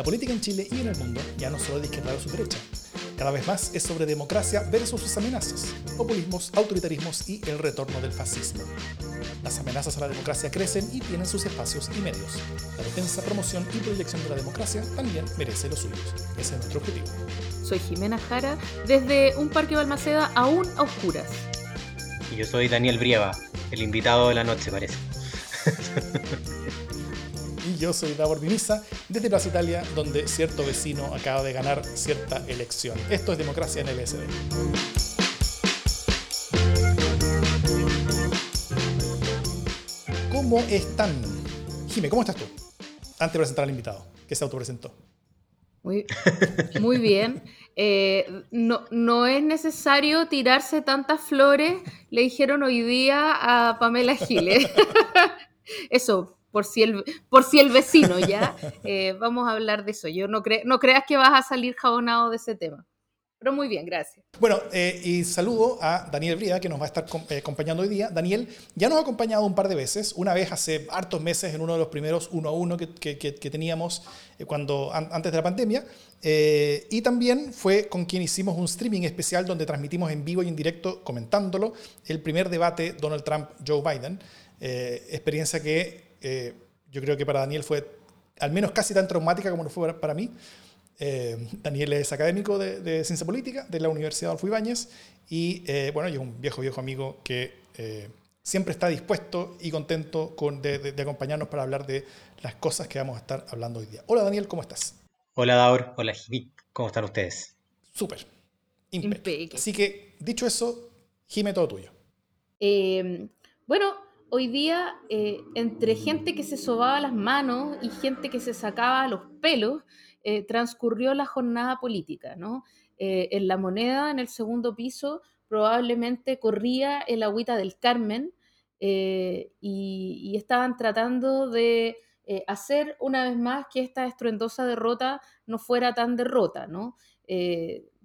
La política en Chile y en el mundo ya no solo de izquierda o su derecha. Cada vez más es sobre democracia versus sus amenazas, populismos, autoritarismos y el retorno del fascismo. Las amenazas a la democracia crecen y tienen sus espacios y medios. La defensa, promoción y proyección de la democracia también merece los suyos. Ese es nuestro objetivo. Soy Jimena Jara, desde un parque Balmaceda aún a oscuras. Y yo soy Daniel Brieva, el invitado de la noche parece. yo soy Davor Mimisa, desde Plaza Italia, donde cierto vecino acaba de ganar cierta elección. Esto es democracia en el SD. ¿Cómo están? Jime, ¿cómo estás tú? Antes de presentar al invitado, que se autopresentó. Muy, muy bien. Eh, no, no es necesario tirarse tantas flores, le dijeron hoy día a Pamela Giles. Eso, por si el, por si el vecino ya. Eh, vamos a hablar de eso. Yo no, no creas que vas a salir jabonado de ese tema. Pero muy bien, gracias. Bueno, eh, y saludo a Daniel Bría, que nos va a estar eh, acompañando hoy día. Daniel ya nos ha acompañado un par de veces, una vez hace hartos meses en uno de los primeros uno a uno que, que, teníamos cuando, antes de la pandemia. y también fue con quien hicimos un streaming especial donde transmitimos en vivo y en directo, comentándolo, el primer debate Donald Trump-Joe Biden. experiencia que eh, yo creo que para Daniel fue al menos casi tan traumática como lo fue para mí. Eh, Daniel es académico de, Ciencia Política de la Universidad Adolfo Ibáñez y eh, bueno, es un viejo, viejo amigo que siempre está dispuesto y contento con, de, acompañarnos para hablar de las cosas que vamos a estar hablando hoy día. Hola Daniel, ¿cómo estás? Hola Daur, hola Jimmy, ¿cómo están ustedes? Súper. Así que, dicho eso, Jime, todo tuyo. bueno, hoy día, eh, entre gente que se sobaba las manos y gente que se sacaba los pelos, eh, transcurrió la jornada política, ¿no? Eh, en la moneda, en el segundo piso, probablemente corría el agüita del Carmen y, estaban tratando de hacer una vez más que esta estruendosa derrota no fuera tan derrota, ¿no?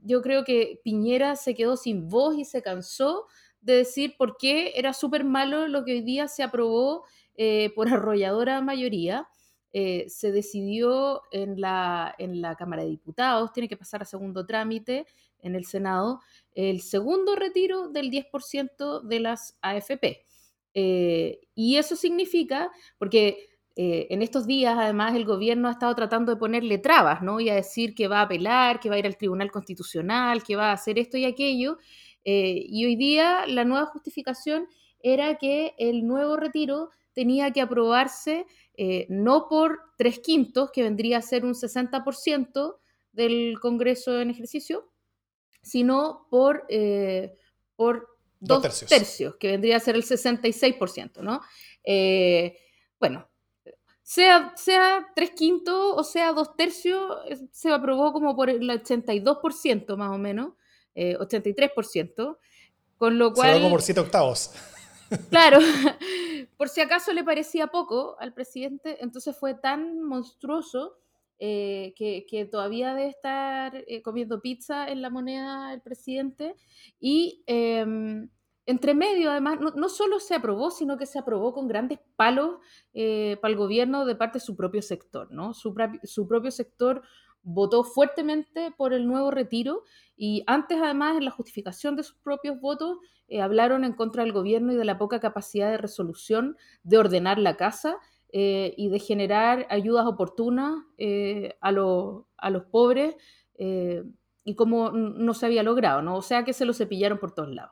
yo creo que Piñera se quedó sin voz y se cansó de decir por qué era súper malo lo que hoy día se aprobó eh, por arrolladora mayoría. Eh, se decidió en la, en la Cámara de Diputados, tiene que pasar a segundo trámite en el Senado, el segundo retiro del 10% de las AFP. Eh, y eso significa, porque en estos días además el gobierno ha estado tratando de ponerle trabas, ¿no? Y a decir que va a apelar, que va a ir al Tribunal Constitucional, que va a hacer esto y aquello. Eh, y hoy día la nueva justificación era que el nuevo retiro tenía que aprobarse eh, no por tres quintos, que vendría a ser un 60% del Congreso en ejercicio, sino por, eh, por dos, tercios. que vendría a ser el 66%, ¿no? bueno, sea, sea tres quintos o sea dos tercios, se aprobó como por el 82% más o menos. 83%, eh, con lo cual... Como por 7 octavos. Claro, por si acaso le parecía poco al presidente, entonces fue tan monstruoso eh, que, todavía debe estar eh, comiendo pizza en la moneda el presidente. Y em, entre medio, además, no, solo se aprobó, sino que se aprobó con grandes palos para el gobierno de parte de su propio sector, ¿no? Su, su propio sector votó fuertemente por el nuevo retiro y antes además en la justificación de sus propios votos eh, hablaron en contra del gobierno y de la poca capacidad de resolución de ordenar la casa eh, y de generar ayudas oportunas eh, a, a, los pobres y como no se había logrado, ¿no? O sea que se lo cepillaron por todos lados.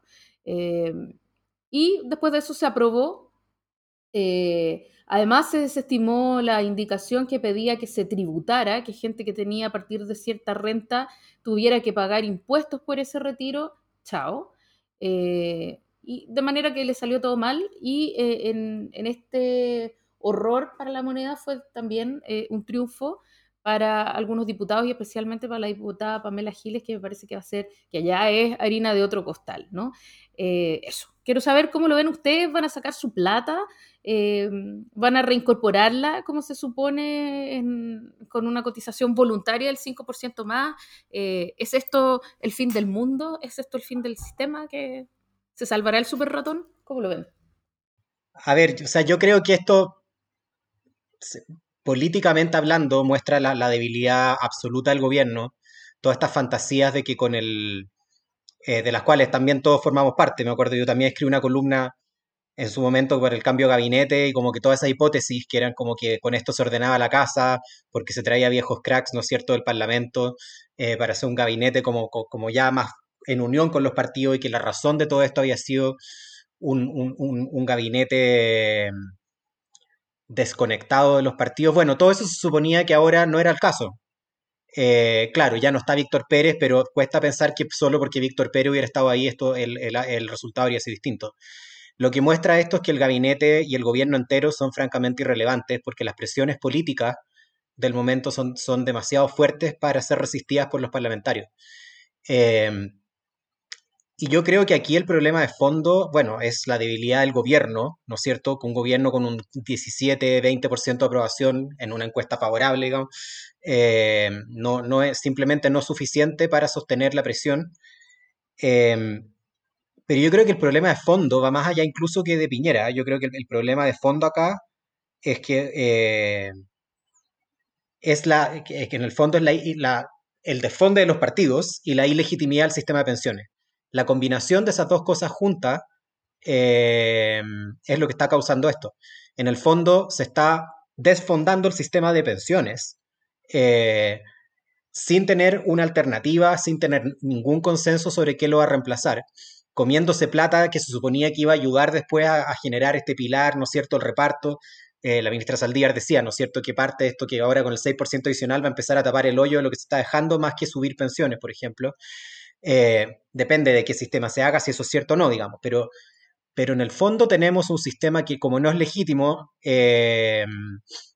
y después de eso se aprobó Además, se desestimó la indicación que pedía que se tributara, que gente que tenía a partir de cierta renta tuviera que pagar impuestos por ese retiro. Chao. Eh, y de manera que le salió todo mal y eh, en, este horror para la moneda fue también eh, un triunfo para algunos diputados y especialmente para la diputada Pamela Giles, que me parece que va a ser, que ya es harina de otro costal, ¿no? eso. Quiero saber cómo lo ven ustedes, ¿van a sacar su plata? Eh, van a reincorporarla, como se supone, con una cotización voluntaria del 5% más. Eh, ¿Es esto el fin del mundo? ¿Es esto el fin del sistema? ¿Que ¿Se salvará el super ratón? ¿Cómo lo ven? A ver, o sea, yo creo que esto políticamente hablando muestra la, debilidad absoluta del gobierno, todas estas fantasías de que con el, eh, de las cuales también todos formamos parte. Me acuerdo, yo también escribí una columna en su momento por el cambio de gabinete y como que todas esas hipótesis que eran como que con esto se ordenaba la casa, porque se traía viejos cracks, ¿no es cierto?, del Parlamento eh, para hacer un gabinete como, como ya más en unión con los partidos y que la razón de todo esto había sido un, un gabinete desconectado de los partidos. Bueno, todo eso se suponía que ahora no era el caso. Eh, claro, ya no está Víctor Pérez, pero cuesta pensar que solo porque Víctor Pérez hubiera estado ahí, esto, el, resultado habría sido distinto. Lo que muestra esto es que el gabinete y el gobierno entero son francamente irrelevantes porque las presiones políticas del momento son, son demasiado fuertes para ser resistidas por los parlamentarios. Eh, y yo creo que aquí el problema de fondo, bueno, es la debilidad del gobierno, ¿no es cierto? Que un gobierno con un 17-20% de aprobación en una encuesta favorable, digamos, eh, no, no es simplemente no suficiente para sostener la presión. Em, pero yo creo que el problema de fondo va más allá incluso que de Piñera. Yo creo que el, problema de fondo acá es que eh, es la que en el fondo es la, la, el desfonde de los partidos y la ilegitimidad del sistema de pensiones la combinación de esas dos cosas juntas eh, es lo que está causando esto. En el fondo se está desfondando el sistema de pensiones eh, sin tener una alternativa, sin tener ningún consenso sobre qué lo va a reemplazar, comiéndose plata que se suponía que iba a ayudar después a, generar este pilar, ¿no es cierto?, el reparto. Eh, la ministra Saldívar decía, ¿no es cierto?, que parte de esto que ahora con el 6% adicional va a empezar a tapar el hoyo de lo que se está dejando más que subir pensiones, por ejemplo. Eh, depende de qué sistema se haga, si eso es cierto o no, digamos, pero, pero en el fondo tenemos un sistema que como no es legítimo, eh,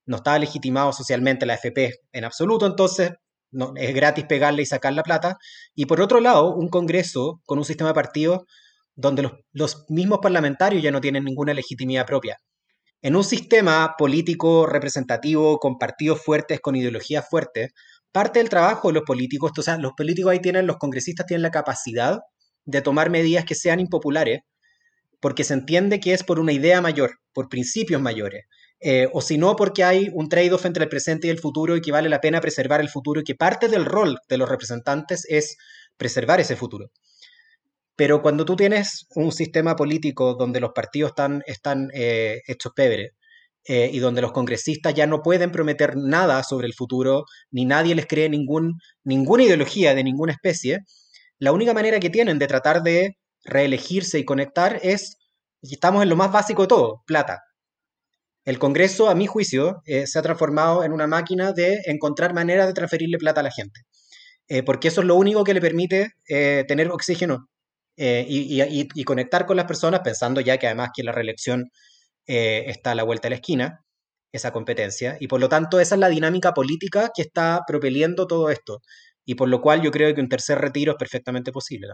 no está legitimado socialmente la FP en absoluto, entonces no, es gratis pegarle y sacar la plata. Y por otro lado, un Congreso con un sistema de partidos donde los, los mismos parlamentarios ya no tienen ninguna legitimidad propia. En un sistema político representativo con partidos fuertes, con ideologías fuertes, parte del trabajo de los políticos, o sea, los políticos ahí tienen, los congresistas tienen la capacidad de tomar medidas que sean impopulares, porque se entiende que es por una idea mayor, por principios mayores, eh, o si no porque hay un trade-off entre el presente y el futuro y que vale la pena preservar el futuro y que parte del rol de los representantes es preservar ese futuro. Pero cuando tú tienes un sistema político donde los partidos están, eh, hechos pebres, eh, y donde los congresistas ya no pueden prometer nada sobre el futuro, ni nadie les cree ninguna ideología de ninguna especie, la única manera que tienen de tratar de reelegirse y conectar es, y estamos en lo más básico de todo, plata. El Congreso, a mi juicio, eh, se ha transformado en una máquina de encontrar maneras de transferirle plata a la gente, eh, porque eso es lo único que le permite tener oxígeno y, conectar con las personas, pensando ya que además que la reelección eh, está a la vuelta de la esquina, esa competencia, y por lo tanto esa es la dinámica política que está propeliendo todo esto, y por lo cual yo creo que un tercer retiro es perfectamente posible.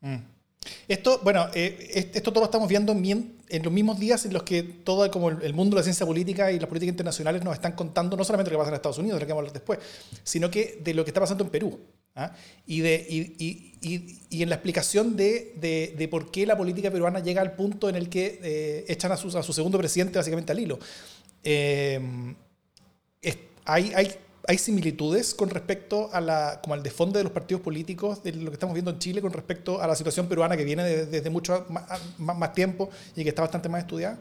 Mm. Esto, bueno, eh, esto todo lo estamos viendo en, los mismos días en los que todo como el, mundo de la ciencia política y las políticas internacionales nos están contando no solamente lo que pasa en Estados Unidos, de lo que vamos a hablar después, sino que de lo que está pasando en Perú. ¿Ah? Y, de, y, en la explicación de, de, por qué la política peruana llega al punto en el que eh, echan a su, a su, segundo presidente básicamente al hilo. Eh, hay, hay, hay, similitudes con respecto a la, como al desfonde de los partidos políticos, de lo que estamos viendo en Chile con respecto a la situación peruana que viene desde, mucho más, tiempo y que está bastante más estudiada.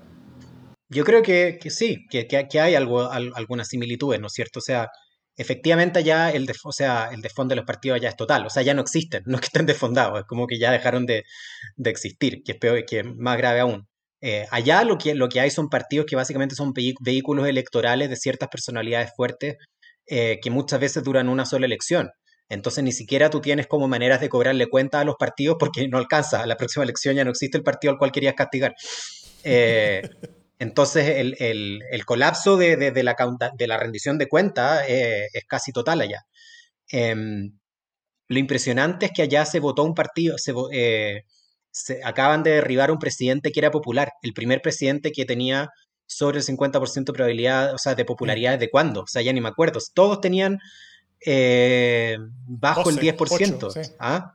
Yo creo que, que sí, que, que, hay algo, algunas similitudes, ¿no es cierto? O sea, efectivamente ya el, de, o sea, el desfondo de los partidos ya es total, o sea, ya no existen, no es que estén desfondados, es como que ya dejaron de, existir, que es, peor, que más grave aún. Eh, allá lo que, lo que hay son partidos que básicamente son vehículos electorales de ciertas personalidades fuertes eh, que muchas veces duran una sola elección. Entonces ni siquiera tú tienes como maneras de cobrarle cuenta a los partidos porque no alcanza. A la próxima elección ya no existe el partido al cual querías castigar. Eh, Entonces, el, colapso de, la, de, la, rendición de cuentas eh, es casi total allá. Em, lo impresionante es que allá se votó un partido, eh, se, acaban de derribar un presidente que era popular, el primer presidente que tenía sobre el 50% de probabilidad, o sea, de popularidad desde cuándo, o sea, ya ni me acuerdo. Todos tenían eh, bajo el 10%. ¿ah?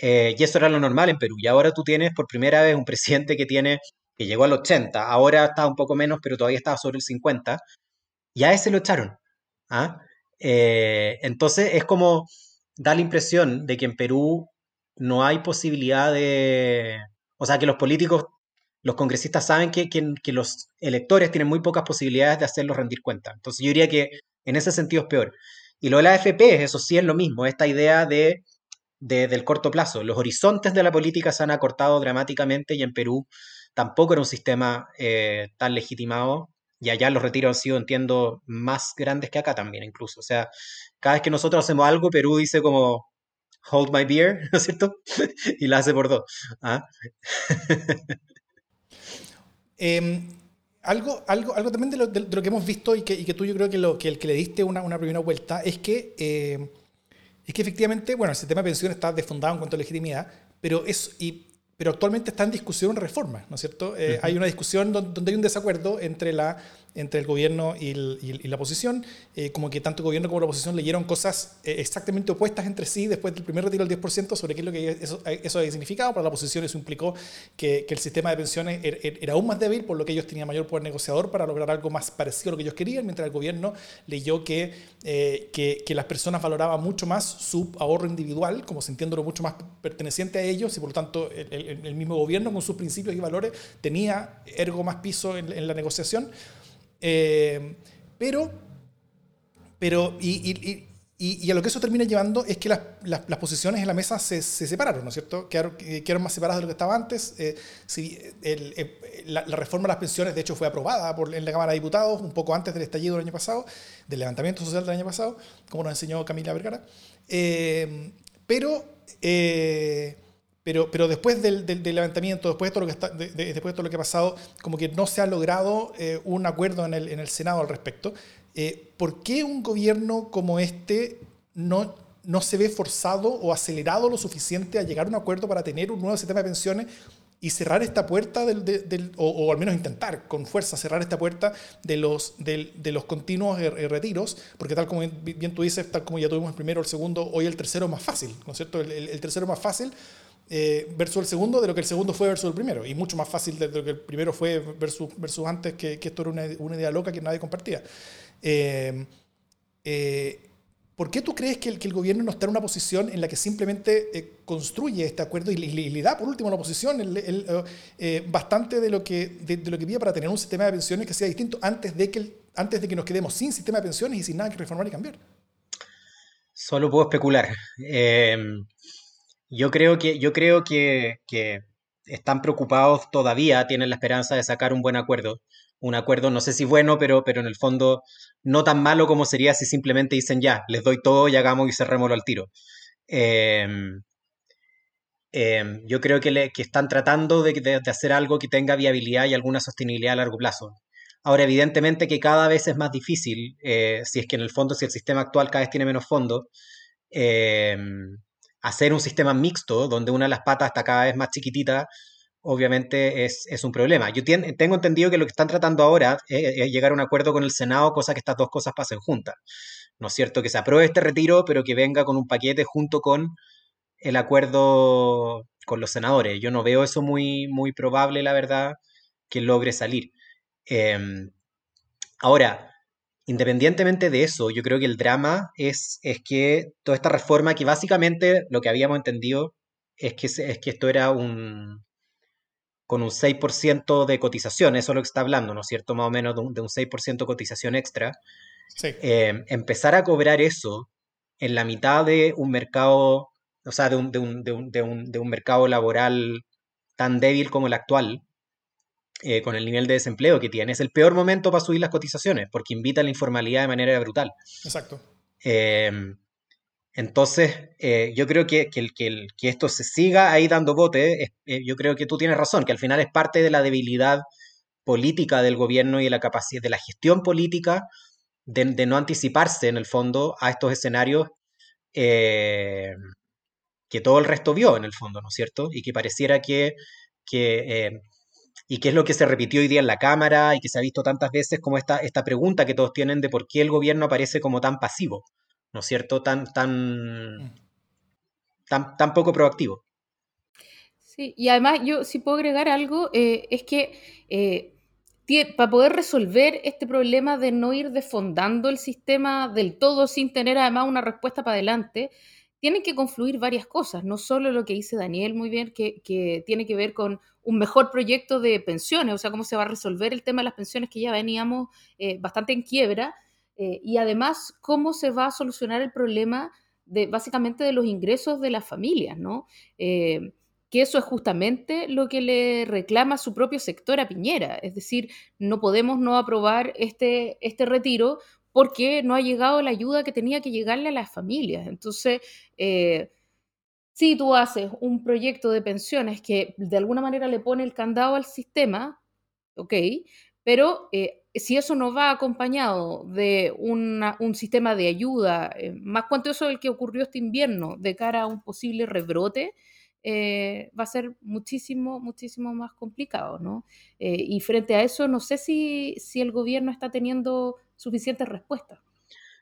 y eso era lo normal en Perú. Y ahora tú tienes por primera vez un presidente que tiene que llegó al 80, ahora está un poco menos, pero todavía estaba sobre el 50, y a ese lo echaron. ¿ah? Eh, entonces es como da la impresión de que en Perú no hay posibilidad de... O sea, que los políticos, los congresistas saben que, que, los electores tienen muy pocas posibilidades de hacerlos rendir cuenta. Entonces yo diría que en ese sentido es peor. Y lo de la AFP, eso sí es lo mismo, esta idea de, del corto plazo. Los horizontes de la política se han acortado dramáticamente y en Perú tampoco era un sistema eh, tan legitimado. Y allá los retiros han sido, entiendo, más grandes que acá también, incluso. O sea, cada vez que nosotros hacemos algo, Perú dice como, hold my beer, ¿no es cierto? y la hace por dos. ¿ah? Em, algo, algo, algo también de lo, que hemos visto y que, que, tú yo creo que, el que le diste una, una primera vuelta es que, em, es que efectivamente, bueno, el sistema de pensiones está desfundado en cuanto a legitimidad, pero, es, pero actualmente está en discusión reforma, ¿no es cierto? Eh, hay una discusión donde, hay un desacuerdo entre la entre el gobierno y, la oposición, eh, como que tanto el gobierno como la oposición leyeron cosas eh, exactamente opuestas entre sí después del primer retiro del 10% sobre qué es lo que eso, eso había significado. Para la oposición eso implicó que, que, el sistema de pensiones er, er, era aún más débil, por lo que ellos tenían mayor poder negociador para lograr algo más parecido a lo que ellos querían, mientras el gobierno leyó que, eh, que, que, las personas valoraban mucho más su ahorro individual, como sintiéndolo mucho más perteneciente a ellos, y por lo tanto el, el, mismo gobierno con sus principios y valores tenía ergo más piso en, la negociación. Eh, pero, pero y, y, a lo que eso termina llevando es que las, las, posiciones en la mesa se, se, separaron, ¿no es cierto? Quedaron, quedaron, más separadas de lo que estaba antes. Eh, si el, eh, la, reforma de las pensiones, de hecho, fue aprobada por, en la Cámara de Diputados un poco antes del estallido del año pasado, del levantamiento social del año pasado, como nos enseñó Camila Vergara. pero pero, pero después del, del, levantamiento, después de, todo lo que está, después de todo lo que ha pasado, como que no se ha logrado eh, un acuerdo en el, en el, Senado al respecto. Eh, ¿Por qué un gobierno como este no, no se ve forzado o acelerado lo suficiente a llegar a un acuerdo para tener un nuevo sistema de pensiones y cerrar esta puerta, del, del o, o, al menos intentar con fuerza cerrar esta puerta de los, de los continuos eh, retiros, porque tal como bien tú dices, tal como ya tuvimos el primero, el segundo, hoy el tercero es más fácil, ¿no es cierto? El, el, el tercero es más fácil eh, versus el segundo de lo que el segundo fue versus el primero. Y mucho más fácil de lo que el primero fue versus, antes, que, esto era una, idea loca que nadie compartía. Eh, eh, ¿Por qué tú crees que el, que el, gobierno no está en una posición en la que simplemente eh, construye este acuerdo y le, da por último a la oposición bastante de lo, que, de, lo que pide para tener un sistema de pensiones que sea distinto antes de que, antes de que nos quedemos sin sistema de pensiones y sin nada que reformar y cambiar? Solo puedo especular. Yo creo que, yo creo que, están preocupados todavía, tienen la esperanza de sacar un buen acuerdo. Un acuerdo, no sé si bueno, pero, pero en el fondo no tan malo como sería si simplemente dicen ya, les doy todo y hagamos y cerrémoslo al tiro. Em, em, yo creo que, le, que están tratando de, hacer algo que tenga viabilidad y alguna sostenibilidad a largo plazo. Ahora, evidentemente que cada vez es más difícil, eh, si es que en el fondo, si el sistema actual cada vez tiene menos fondos, eh, hacer un sistema mixto donde una de las patas está cada vez más chiquitita, obviamente es, un problema. Yo tengo entendido que lo que están tratando ahora es, llegar a un acuerdo con el Senado, cosa que estas dos cosas pasen juntas. ¿No es cierto? Que se apruebe este retiro, pero que venga con un paquete junto con el acuerdo con los senadores. Yo no veo eso muy, muy probable, la verdad, que logre salir. Em, ahora, Independientemente de eso, yo creo que el drama es, es que toda esta reforma, que básicamente lo que habíamos entendido es que, es que esto era un con un 6% de cotización, eso es lo que está hablando, ¿no es cierto? Más o menos de un, de un 6% de cotización extra. Eh, empezar a cobrar eso en la mitad de un mercado, o sea, de un, de un, de un, de un mercado laboral tan débil como el actual, eh, con el nivel de desempleo que tiene, es el peor momento para subir las cotizaciones, porque invita a la informalidad de manera brutal. Exacto. Eh, entonces, eh, yo creo que, que, que, que, esto se siga ahí dando bote. yo creo que tú tienes razón, que al final es parte de la debilidad política del gobierno y de la capacidad de la gestión política de, de no anticiparse en el fondo a estos escenarios que todo el resto vio en el fondo, ¿no es cierto? Y que pareciera que, que y qué es lo que se repitió hoy día en la Cámara y que se ha visto tantas veces como esta, esta pregunta que todos tienen de por qué el gobierno aparece como tan pasivo, ¿no es cierto? Tan, tan, mm. tan, tan poco proactivo. Sí, y además yo si puedo agregar algo, eh, es que eh, para poder resolver este problema de no ir desfondando el sistema del todo sin tener además una respuesta para adelante, tienen que confluir varias cosas, no solo lo que dice Daniel muy bien, que, tiene que ver con un mejor proyecto de pensiones, o sea, cómo se va a resolver el tema de las pensiones que ya veníamos eh, bastante en quiebra, eh, y además cómo se va a solucionar el problema de básicamente de los ingresos de las familias, ¿no? Eh, que eso es justamente lo que le reclama su propio sector a Piñera, es decir, no podemos no aprobar este, este retiro porque no ha llegado la ayuda que tenía que llegarle a las familias. Entonces, eh, si tú haces un proyecto de pensiones que de alguna manera le pone el candado al sistema, ok, pero eh, si eso no va acompañado de un sistema de ayuda eh, más cuantioso del que ocurrió este invierno de cara a un posible rebrote, eh, va a ser muchísimo, muchísimo más complicado, ¿no? Y frente a eso, no sé si, si el gobierno está teniendo suficientes respuestas.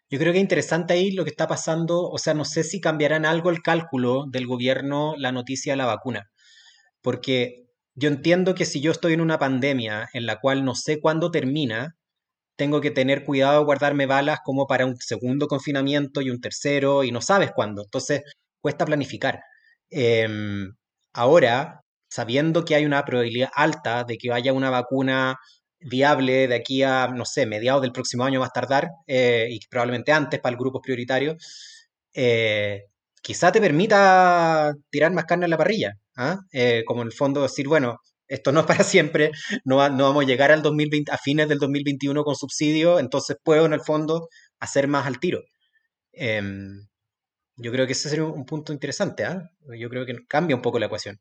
Yo creo que es interesante ahí lo que está pasando, o sea, no sé si cambiarán algo el cálculo del gobierno la noticia de la vacuna, porque yo entiendo que si yo estoy en una pandemia en la cual no sé cuándo termina, tengo que tener cuidado de guardarme balas como para un segundo confinamiento y un tercero y no sabes cuándo, entonces cuesta planificar. Em, ahora, sabiendo que hay una probabilidad alta de que haya una vacuna viable de aquí a, no sé, mediados del próximo año más tardar, eh, y probablemente antes para el grupo prioritario, eh, quizá te permita tirar más carne en la parrilla. ¿ah? Eh, como en el fondo decir, bueno, esto no es para siempre, no, no vamos a llegar al 2020, a fines del 2021 con subsidio, entonces puedo en el fondo hacer más al tiro. Em, yo creo que ese sería un punto interesante, ¿ah? Yo creo que cambia un poco la ecuación.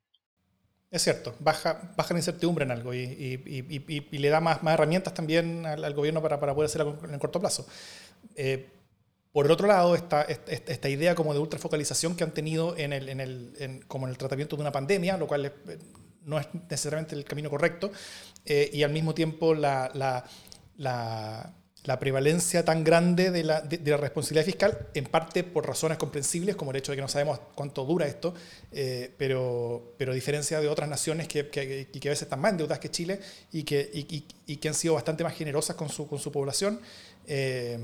Es cierto, baja, baja la incertidumbre en algo y, le da más, más herramientas también al, gobierno para, para, poder hacerlo en el corto plazo. Eh, por el otro lado, esta, esta, idea como de ultrafocalización que han tenido en el, en el, como en el tratamiento de una pandemia, lo cual eh, no es necesariamente el camino correcto, eh, y al mismo tiempo la, la, la la prevalencia tan grande de la, de, la, responsabilidad fiscal, en parte por razones comprensibles, como el hecho de que no sabemos cuánto dura esto, eh, pero, pero a diferencia de otras naciones que, que, que, a veces están más endeudadas que Chile y que, y, y, que han sido bastante más generosas con su, con su población, eh,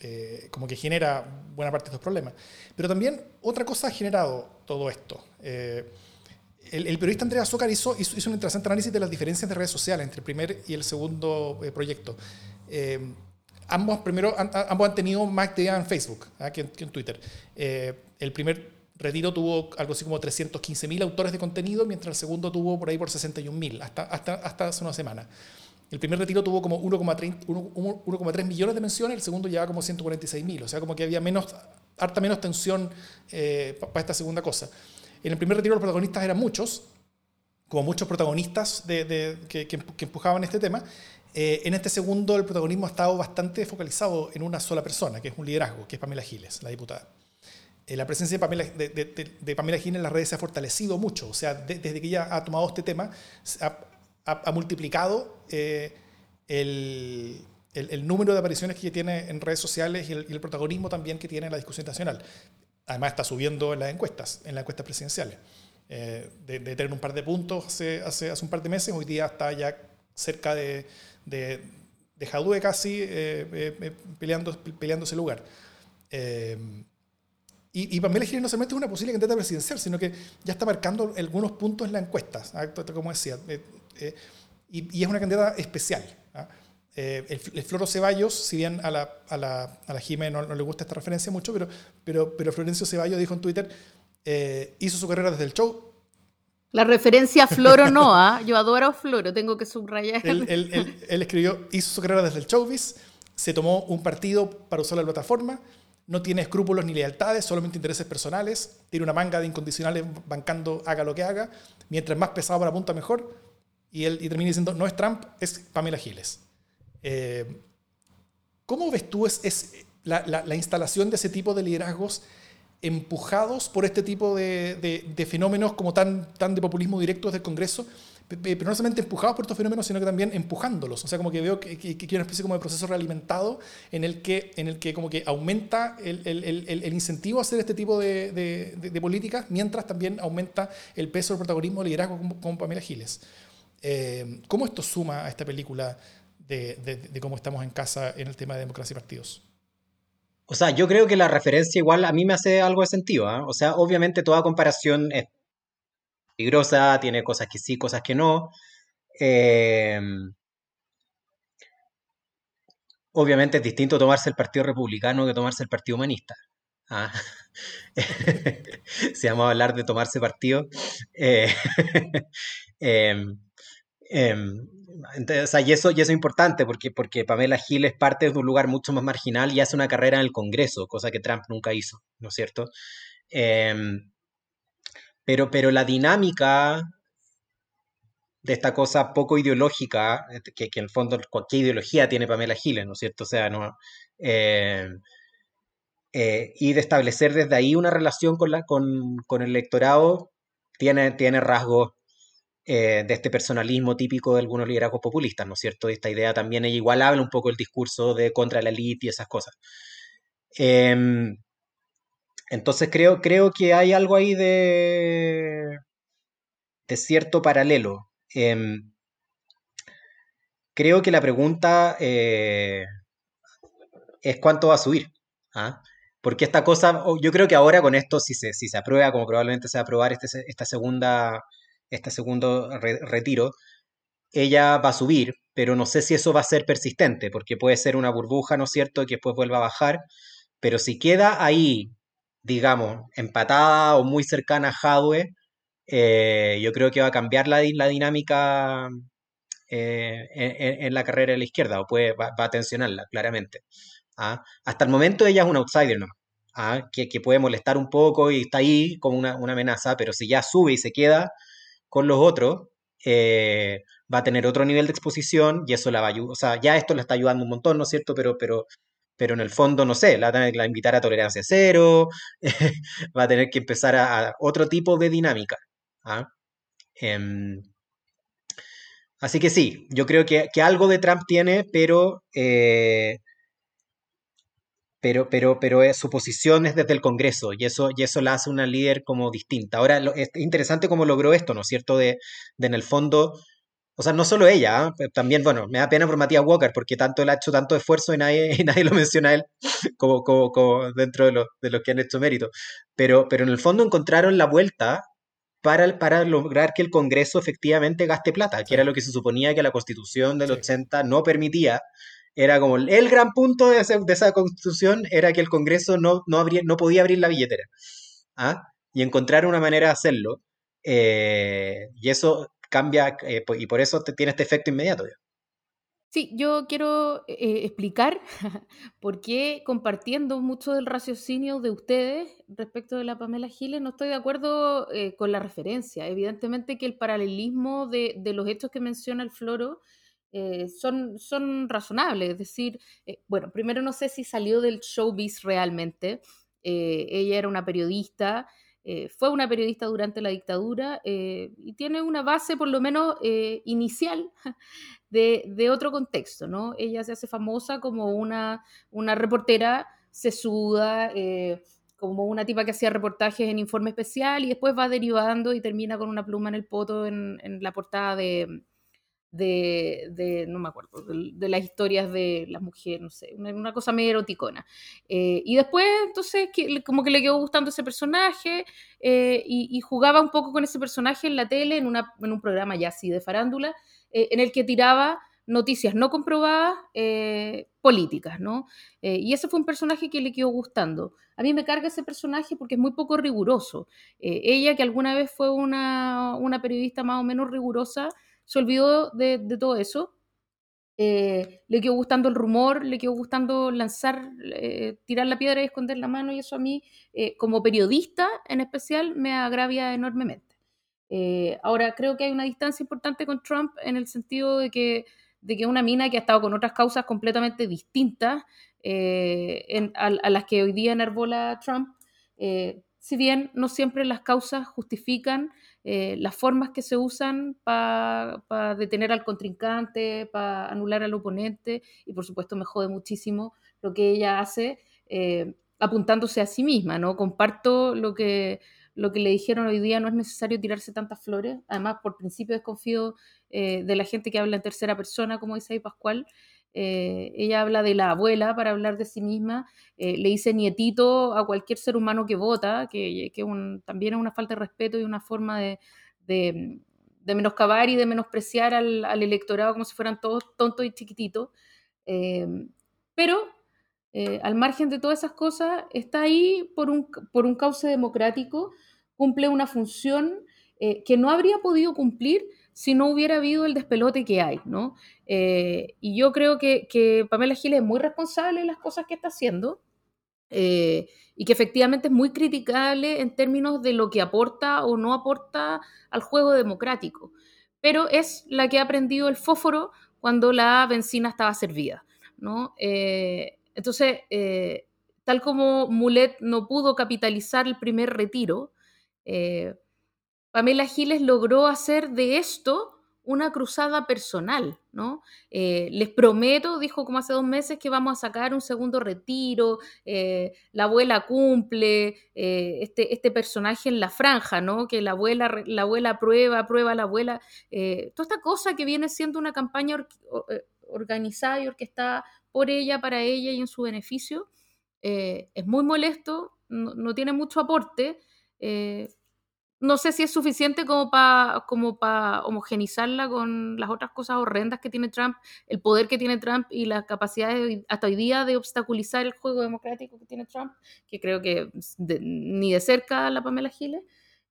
eh, como que genera buena parte de estos problemas. Pero también otra cosa ha generado todo esto. El, periodista Andrea Azúcar hizo, hizo, hizo, un interesante análisis de las diferencias de redes sociales entre el primer y el segundo proyecto. Eh, ambos, primero, ambos han tenido más actividad en Facebook ¿ah? que, en, Twitter. Eh, el primer retiro tuvo algo así como 315.000 autores de contenido, mientras el segundo tuvo por ahí por 61.000, hasta, hasta, hasta hace una semana. El primer retiro tuvo como 1,3 millones de menciones, el segundo llevaba como 146.000, o sea, como que había menos, harta menos tensión eh, para esta segunda cosa. En el primer retiro los protagonistas eran muchos, como muchos protagonistas de, que, que, empujaban este tema, eh, en este segundo, el protagonismo ha estado bastante focalizado en una sola persona, que es un liderazgo, que es Pamela Giles, la diputada. Eh, la presencia de Pamela, de, Pamela, Giles en las redes se ha fortalecido mucho, o sea, desde que ella ha tomado este tema, ha, multiplicado eh, el, el, número de apariciones que tiene en redes sociales y el, protagonismo también que tiene en la discusión nacional. Además está subiendo en las encuestas, en las encuestas presidenciales. de, tener un par de puntos hace, hace, hace un par de meses, hoy día está ya cerca de, de, de Jadue casi eh, eh, eh, peleando, peleando ese lugar. y, y Pamela Giles no solamente es una posible candidata presidencial, sino que ya está marcando algunos puntos en las encuestas, ¿ah? como decía. Y, y, es una candidata especial. ¿ah? el, Floro Ceballos, si bien a la, a la, a la Jime no, le gusta esta referencia mucho, pero, pero, pero Florencio Ceballos dijo en Twitter, hizo su carrera desde el show, la referencia a Floro no, yo adoro a Floro, tengo que subrayar. Él, escribió, hizo su carrera desde el showbiz, se tomó un partido para usar la plataforma, no tiene escrúpulos ni lealtades, solamente intereses personales, tiene una manga de incondicionales bancando haga lo que haga, mientras más pesado para punta mejor, y él termina diciendo, no es Trump, es Pamela Giles. Eh, ¿Cómo ves tú es, la, la instalación de ese tipo de liderazgos? Empujados por este tipo de, de, fenómenos como tan, tan de populismo directo del Congreso, pero no solamente empujados por estos fenómenos, sino que también empujándolos. O sea, como que veo que, que, hay una especie como de proceso realimentado en el que, en el que como que aumenta el, el, el, el incentivo a hacer este tipo de, de, políticas, mientras también aumenta el peso del protagonismo del liderazgo como, Pamela Giles. Eh, ¿Cómo esto suma a esta película de, de, cómo estamos en casa en el tema de democracia y partidos? O sea, yo creo que la referencia igual a mí me hace algo de sentido. ¿ah? O sea, obviamente toda comparación es peligrosa, tiene cosas que sí, cosas que no. Eh, obviamente es distinto tomarse el Partido Republicano que tomarse el Partido Humanista. ¿ah? si vamos a hablar de tomarse partido. Eh, em, y, eso, y eso es importante porque, porque Pamela Gil es parte de un lugar mucho más marginal y hace una carrera en el Congreso, cosa que Trump nunca hizo, ¿no es cierto? Em, pero, pero la dinámica de esta cosa poco ideológica, que, que en el fondo cualquier ideología tiene Pamela Giles, ¿no es cierto? O sea, no, em, eh, y de establecer desde ahí una relación con, la, con, con el electorado tiene, tiene rasgos eh, de este personalismo típico de algunos liderazgos populistas, ¿no es cierto? Esta idea también igual habla un poco el discurso de contra la élite y esas cosas. Em, entonces creo, creo que hay algo ahí de, de cierto paralelo. Em, creo que la pregunta eh, es cuánto va a subir. ¿ah? Porque esta cosa, yo creo que ahora con esto, si se, si se aprueba, como probablemente se va a aprobar este, esta segunda este segundo retiro, ella va a subir, pero no sé si eso va a ser persistente, porque puede ser una burbuja, ¿no es cierto?, que después vuelva a bajar, pero si queda ahí, digamos, empatada o muy cercana a Hadwe, eh, yo creo que va a cambiar la, dinámica eh, en, la carrera de la izquierda, o puede, va, a tensionarla, claramente. ¿ah? Hasta el momento ella es un outsider, ¿no? ¿Ah? Que, que, puede molestar un poco y está ahí como una amenaza, pero si ya sube y se queda, con los otros, eh, va a tener otro nivel de exposición y eso la va a ayudar. O sea, ya esto le está ayudando un montón, ¿no es cierto? Pero, pero, pero en el fondo, no sé, la va a invitar a tolerancia cero, va a tener que empezar a, otro tipo de dinámica. ¿ah? Em, así que sí, yo creo que, algo de Trump tiene, pero eh, pero, pero, pero su posición es desde el Congreso y eso, y eso la hace una líder como distinta. Ahora, es interesante cómo logró esto, ¿no es cierto? De, de en el fondo, o sea, no solo ella, ¿ah? también, bueno, me da pena por Matías Walker porque tanto él ha hecho tanto esfuerzo y nadie, y nadie lo menciona a él como, como, dentro de, de los que han hecho mérito. Pero, pero en el fondo encontraron la vuelta para, para, lograr que el Congreso efectivamente gaste plata, que era lo que se suponía que la Constitución del 80 no permitía, era como el gran punto de, esa constitución era que el Congreso no, no, no podía abrir la billetera. ¿ah? Y encontrar una manera de hacerlo. Eh, y eso cambia, eh, y por eso tiene este efecto inmediato. Sí, yo quiero eh, explicar por qué compartiendo mucho del raciocinio de ustedes respecto de la Pamela Giles no estoy de acuerdo con la referencia. Evidentemente que el paralelismo de, de los hechos que menciona el Floro eh, son, son razonables. Es decir, eh, bueno, primero no sé si salió del showbiz realmente. Eh, ella era una periodista, fue una periodista durante la dictadura y tiene una base por lo menos inicial de, de, otro contexto, ¿no? Ella se hace famosa como una, una reportera sesuda, como una tipa que hacía reportajes en informe especial y después va derivando y termina con una pluma en el poto en la portada de, de, no me acuerdo, de, las historias de las mujeres, no sé, una, cosa medio eroticona. Eh, y después, entonces, como que le quedó gustando ese personaje eh, y, jugaba un poco con ese personaje en la tele, en, una, en un programa ya así de farándula, eh, en el que tiraba noticias no comprobadas políticas, ¿no? y ese fue un personaje que le quedó gustando. A mí me carga ese personaje porque es muy poco riguroso. ella, que alguna vez fue una, una periodista más o menos rigurosa, se olvidó de, todo eso. Eh, le quedó gustando el rumor, le quedó gustando lanzar, eh, tirar la piedra y esconder la mano, y eso a mí, eh, como periodista en especial, me agravia enormemente. ahora, creo que hay una distancia importante con Trump en el sentido de que, de que una mina que ha estado con otras causas completamente distintas a, las que hoy día enarbola Trump, si bien no siempre las causas justifican eh, las formas que se usan para detener al contrincante, para anular al oponente, y por supuesto me jode muchísimo lo que ella hace eh, apuntándose a sí misma, ¿no? Comparto lo que, lo que le dijeron hoy día, no es necesario tirarse tantas flores, además por principio desconfío de la gente que habla en tercera persona, como dice ahí Pascual. Ella habla de la abuela para hablar de sí misma, le dice nietito a cualquier ser humano que vota, que, también es una falta de respeto y una forma de, de menoscabar y de menospreciar al, electorado como si fueran todos tontos y chiquititos. Eh, pero eh, al margen de todas esas cosas, está ahí por un, por un cauce democrático, cumple una función eh, que no habría podido cumplir si no hubiera habido el despelote que hay, ¿no? y yo creo que, Pamela Giles es muy responsable de las cosas que está haciendo y que efectivamente es muy criticable en términos de lo que aporta o no aporta al juego democrático, pero es la que ha prendido el fósforo cuando la benzina estaba servida. ¿no? Eh, entonces, eh, tal como Mulet no pudo capitalizar el primer retiro, eh, Pamela Giles logró hacer de esto una cruzada personal, ¿no? Eh, les prometo, dijo como hace dos meses, que vamos a sacar un segundo retiro, eh, la abuela cumple, eh, este, este, personaje en la franja, ¿no? Que la abuela, la abuela prueba, prueba la abuela, toda esta cosa que viene siendo una campaña organizada y orquestada por ella, para ella y en su beneficio, es muy molesto, no, no tiene mucho aporte, no sé si es suficiente como para como homogenizarla con las otras cosas horrendas que tiene Trump, el poder que tiene Trump y las capacidades hasta hoy día de obstaculizar el juego democrático que tiene Trump, que creo que ni de cerca la Pamela Giles.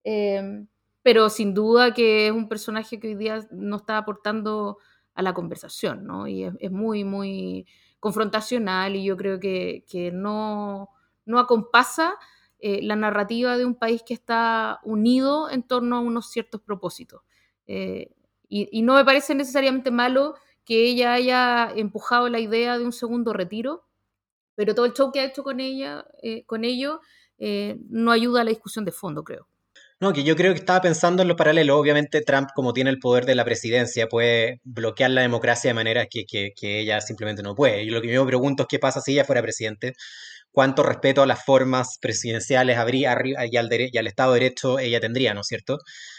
Em, pero sin duda que es un personaje que hoy día no está aportando a la conversación, ¿no? Y es, muy, muy confrontacional y yo creo que, que no, no acompasa eh, la narrativa de un país que está unido en torno a unos ciertos propósitos. Eh, y, no me parece necesariamente malo que ella haya empujado la idea de un segundo retiro, pero todo el show que ha hecho con ella, eh, con ello, no ayuda a la discusión de fondo, creo. No, que yo creo que estaba pensando en lo paralelo. Obviamente Trump, como tiene el poder de la presidencia, puede bloquear la democracia de manera que, que, ella simplemente no puede. Y lo que me pregunto es qué pasa si ella fuera presidente cuánto respeto a las formas presidenciales habría y al, Estado de Derecho ella tendría, ¿no es cierto?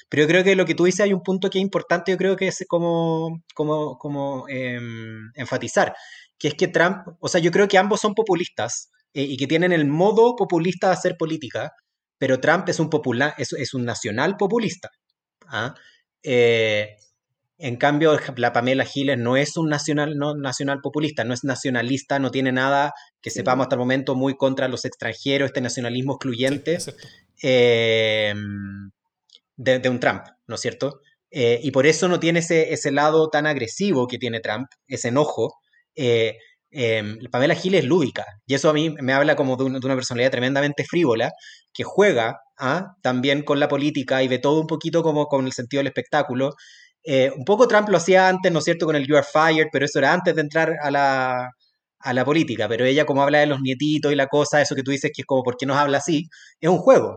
Pero yo creo que lo que tú dices hay un punto que es importante, yo creo que es como, como, em, enfatizar, que es que Trump, o sea, yo creo que ambos son populistas eh, y que tienen el modo populista de hacer política, pero Trump es un, popular, es un nacional populista. ¿ah? Eh, en cambio, la Pamela Giles no es un nacional, no, nacional populista, no es nacionalista, no tiene nada que sepamos hasta el momento muy contra los extranjeros, este nacionalismo excluyente eh, de, un Trump, ¿no es cierto? Eh, y por eso no tiene ese, ese, lado tan agresivo que tiene Trump, ese enojo. Eh, Pamela Giles es lúdica, y eso a mí me habla como de, una personalidad tremendamente frívola, que juega ¿ah? también con la política y ve todo un poquito como con el sentido del espectáculo, eh, un poco Trump lo hacía antes, ¿no es cierto?, con el You Are Fired, pero eso era antes de entrar a la, a la política. Pero ella, como habla de los nietitos y la cosa, eso que tú dices que es como, ¿por qué nos habla así? Es un juego.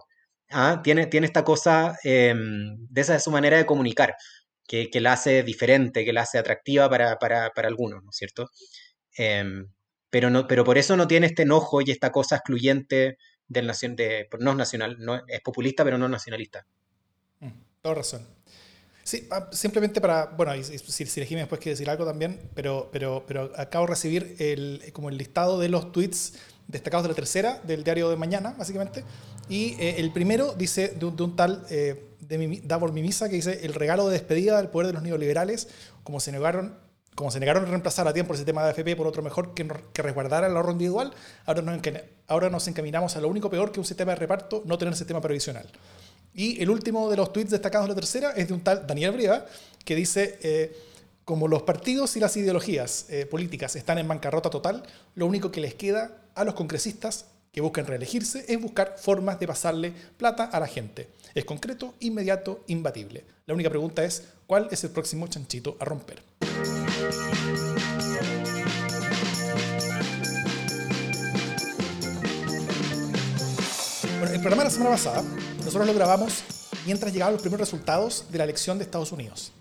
¿ah? Tiene, tiene esta cosa, em, de esa es su manera de comunicar, que, que, la hace diferente, que la hace atractiva para, para, para algunos, ¿no es cierto? Em, pero, no, pero por eso no tiene este enojo y esta cosa excluyente del nación, de, no es nacional, no, es populista, pero no nacionalista. Mm, toda razón. Sí, ah, simplemente para, bueno, si, si, si después quiere decir algo también, pero, pero, pero acabo de recibir el, como el listado de los tweets destacados de la tercera, del diario de mañana, básicamente, y eh, el primero dice de un, tal eh, de Davor Mimisa que dice el regalo de despedida del poder de los neoliberales, como se negaron como se negaron a reemplazar a tiempo el sistema de AFP por otro mejor que, que resguardara el ahorro individual, ahora nos, ahora nos encaminamos a lo único peor que un sistema de reparto, no tener sistema previsional. Y el último de los tweets destacados de la tercera es de un tal Daniel Brieva, que dice, eh, como los partidos y las ideologías eh, políticas están en bancarrota total, lo único que les queda a los congresistas que buscan reelegirse es buscar formas de pasarle plata a la gente. Es concreto, inmediato, imbatible. La única pregunta es, ¿cuál es el próximo chanchito a romper? Bueno, el programa de la semana pasada nosotros lo grabamos mientras llegaban los primeros resultados de la elección de Estados Unidos.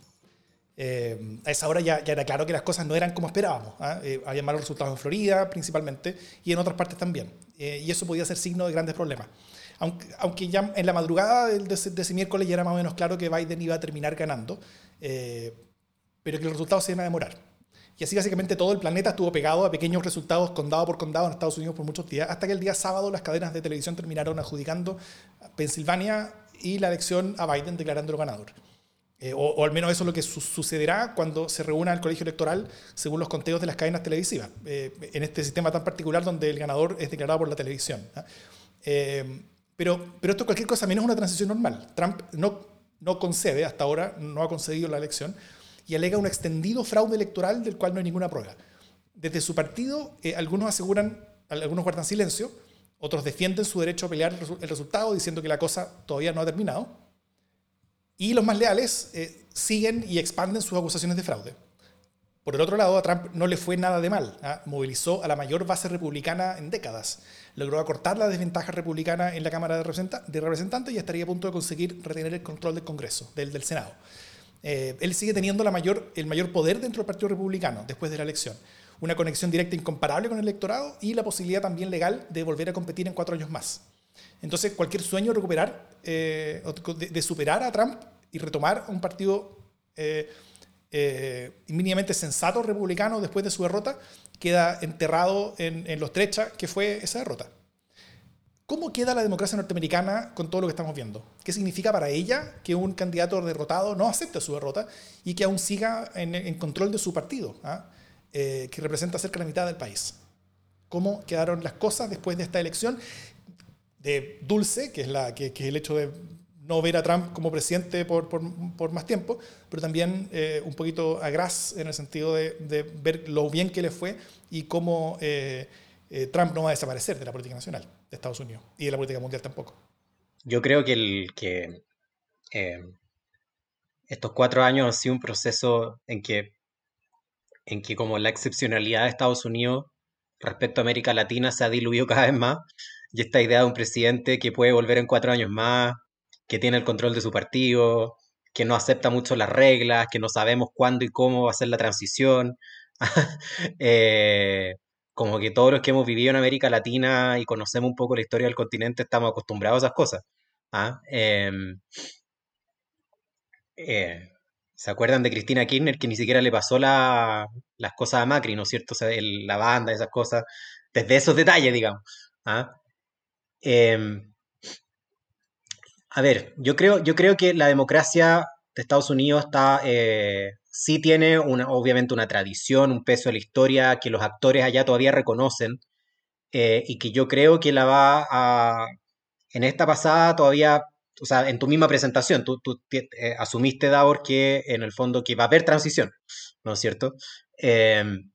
Eh, a esa hora ya, era claro que las cosas no eran como esperábamos. ¿ah? Eh, había malos resultados en Florida principalmente y en otras partes también. Eh, y eso podía ser signo de grandes problemas. Aunque ya en la madrugada de, ese, miércoles ya era más o menos claro que Biden iba a terminar ganando. pero que los resultados se iban a demorar. Y así básicamente todo el planeta estuvo pegado a pequeños resultados condado por condado en Estados Unidos por muchos días, hasta que el día sábado las cadenas de televisión terminaron adjudicando a Pensilvania y la elección a Biden declarándolo ganador. Eh, o, al menos eso es lo que sucederá cuando se reúna el colegio electoral según los conteos de las cadenas televisivas, eh, en este sistema tan particular donde el ganador es declarado por la televisión. Eh, pero, pero esto cualquier cosa menos una transición normal. Trump no, no concede, hasta ahora no ha concedido la elección, y alega un extendido fraude electoral del cual no hay ninguna prueba. Desde su partido, algunos aseguran, algunos guardan silencio, otros defienden su derecho a pelear el resultado diciendo que la cosa todavía no ha terminado y los más leales eh, siguen y expanden sus acusaciones de fraude. Por el otro lado, a Trump no le fue nada de mal. ¿ah? Movilizó a la mayor base republicana en décadas. Logró acortar la desventaja republicana en la Cámara de, Representantes y estaría a punto de conseguir retener el control del Congreso, del, del Senado. Eh, él sigue teniendo el mayor poder dentro del Partido Republicano después de la elección. Una conexión directa incomparable con el electorado y la posibilidad también legal de volver a competir en cuatro años más. Entonces, cualquier sueño de recuperar, eh, de, superar a Trump y retomar un partido eh, eh, mínimamente sensato republicano después de su derrota, queda enterrado en, en los que fue esa derrota. ¿Cómo queda la democracia norteamericana con todo lo que estamos viendo? ¿Qué significa para ella que un candidato derrotado no acepte su derrota y que aún siga en, control de su partido, ¿ah? que representa cerca de la mitad del país? ¿Cómo quedaron las cosas después de esta elección? de dulce, que es, la, que, el hecho de no ver a Trump como presidente por, por, más tiempo, pero también eh, un poquito a gras en el sentido de, de, ver lo bien que le fue y cómo eh, eh, Trump no va a desaparecer de la política nacional de Estados Unidos y de la política mundial tampoco. Yo creo que, el, que estos cuatro años han sido un proceso en que, en que como la excepcionalidad de Estados Unidos respecto a América Latina se ha diluido cada vez más y esta idea de un presidente que puede volver en cuatro años más, que tiene el control de su partido, que no acepta mucho las reglas, que no sabemos cuándo y cómo va a ser la transición. Eh, como que todos los que hemos vivido en América Latina y conocemos un poco la historia del continente estamos acostumbrados a esas cosas. ¿ah? Em, eh, ¿Se acuerdan de Cristina Kirchner que ni siquiera le pasó las cosas a Macri, ¿no es cierto? la banda, esas cosas, desde esos detalles, digamos. ¿ah? Em, a ver, yo creo, yo creo que la democracia de Estados Unidos está, eh, sí tiene una, obviamente una tradición, un peso de la historia que los actores allá todavía reconocen eh, y que yo creo que la va a... En esta pasada todavía, o sea, en tu misma presentación, tú, eh, asumiste, Davor, que en el fondo que va a haber transición, ¿no es cierto? Em,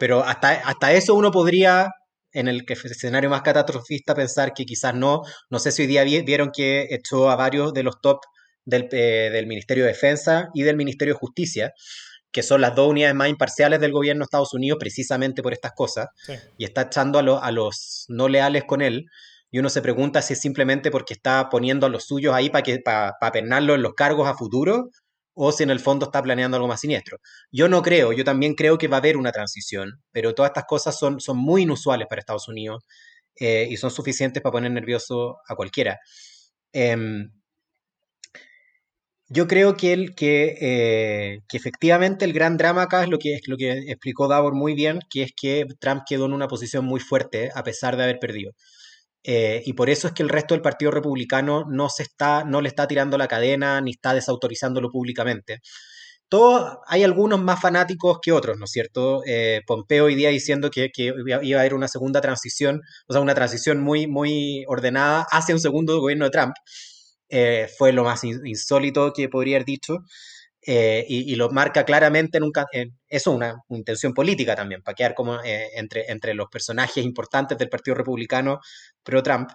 pero hasta, hasta eso uno podría en el escenario más catastrofista pensar que quizás no, no sé si hoy día vieron que echó a varios de los top del, eh, del, Ministerio de Defensa y del Ministerio de Justicia, que son las dos unidades más imparciales del gobierno de Estados Unidos precisamente por estas cosas, y está echando a, a los no leales con él, y uno se pregunta si es simplemente porque está poniendo a los suyos ahí para que para, para en los cargos a futuro o si en el fondo está planeando algo más siniestro. Yo no creo, yo también creo que va a haber una transición, pero todas estas cosas son, son muy inusuales para Estados Unidos eh, y son suficientes para poner nervioso a cualquiera. Em, yo creo que, el, que, eh, que, efectivamente el gran drama acá es lo que, es lo que explicó Davor muy bien, que es que Trump quedó en una posición muy fuerte a pesar de haber perdido. Eh, y por eso es que el resto del Partido Republicano no, se está, no le está tirando la cadena ni está desautorizándolo públicamente. Todo, hay algunos más fanáticos que otros, ¿no es cierto? Eh, Pompeo hoy día diciendo que, que, iba a haber una segunda transición, o sea, una transición muy, muy ordenada hacia un segundo gobierno de Trump, eh, fue lo más insólito que podría haber dicho. Eh, y, lo marca claramente en un... eso es una, intención política también, para quedar como eh, entre, entre los personajes importantes del Partido Republicano pro-Trump.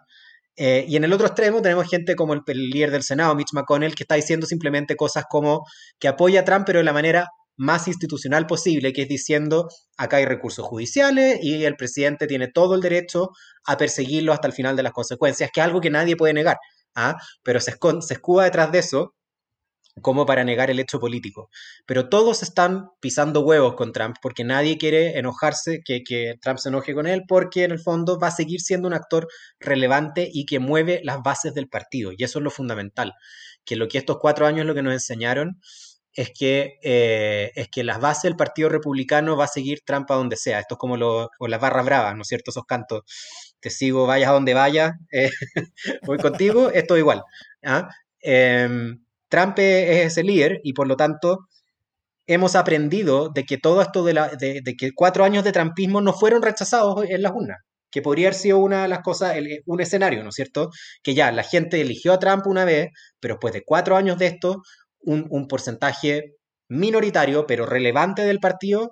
Y en el otro extremo tenemos gente como el, líder del Senado, Mitch McConnell, que está diciendo simplemente cosas como que apoya a Trump, pero de la manera más institucional posible, que es diciendo acá hay recursos judiciales y el presidente tiene todo el derecho a perseguirlo hasta el final de las consecuencias, que es algo que nadie puede negar. ¿Ah? Pero se, se escuda detrás de eso como para negar el hecho político. Pero todos están pisando huevos con Trump porque nadie quiere enojarse, que, Trump se enoje con él, porque en el fondo va a seguir siendo un actor relevante y que mueve las bases del partido. Y eso es lo fundamental, que lo que estos cuatro años lo que nos enseñaron es que, eh, es que las bases del Partido Republicano va a seguir Trump a donde sea. Esto es como lo, las barras bravas, ¿no es cierto? Esos cantos. Te sigo, vayas a donde vayas, eh, voy contigo, esto es igual. ¿ah? Em, Trump es ese líder y por lo tanto hemos aprendido de que todo esto de, la, de, que cuatro años de trumpismo no fueron rechazados en las urnas que podría haber sido una de las cosas, un escenario, ¿no es cierto? Que ya la gente eligió a Trump una vez, pero después de cuatro años de esto, un, porcentaje minoritario, pero relevante del partido,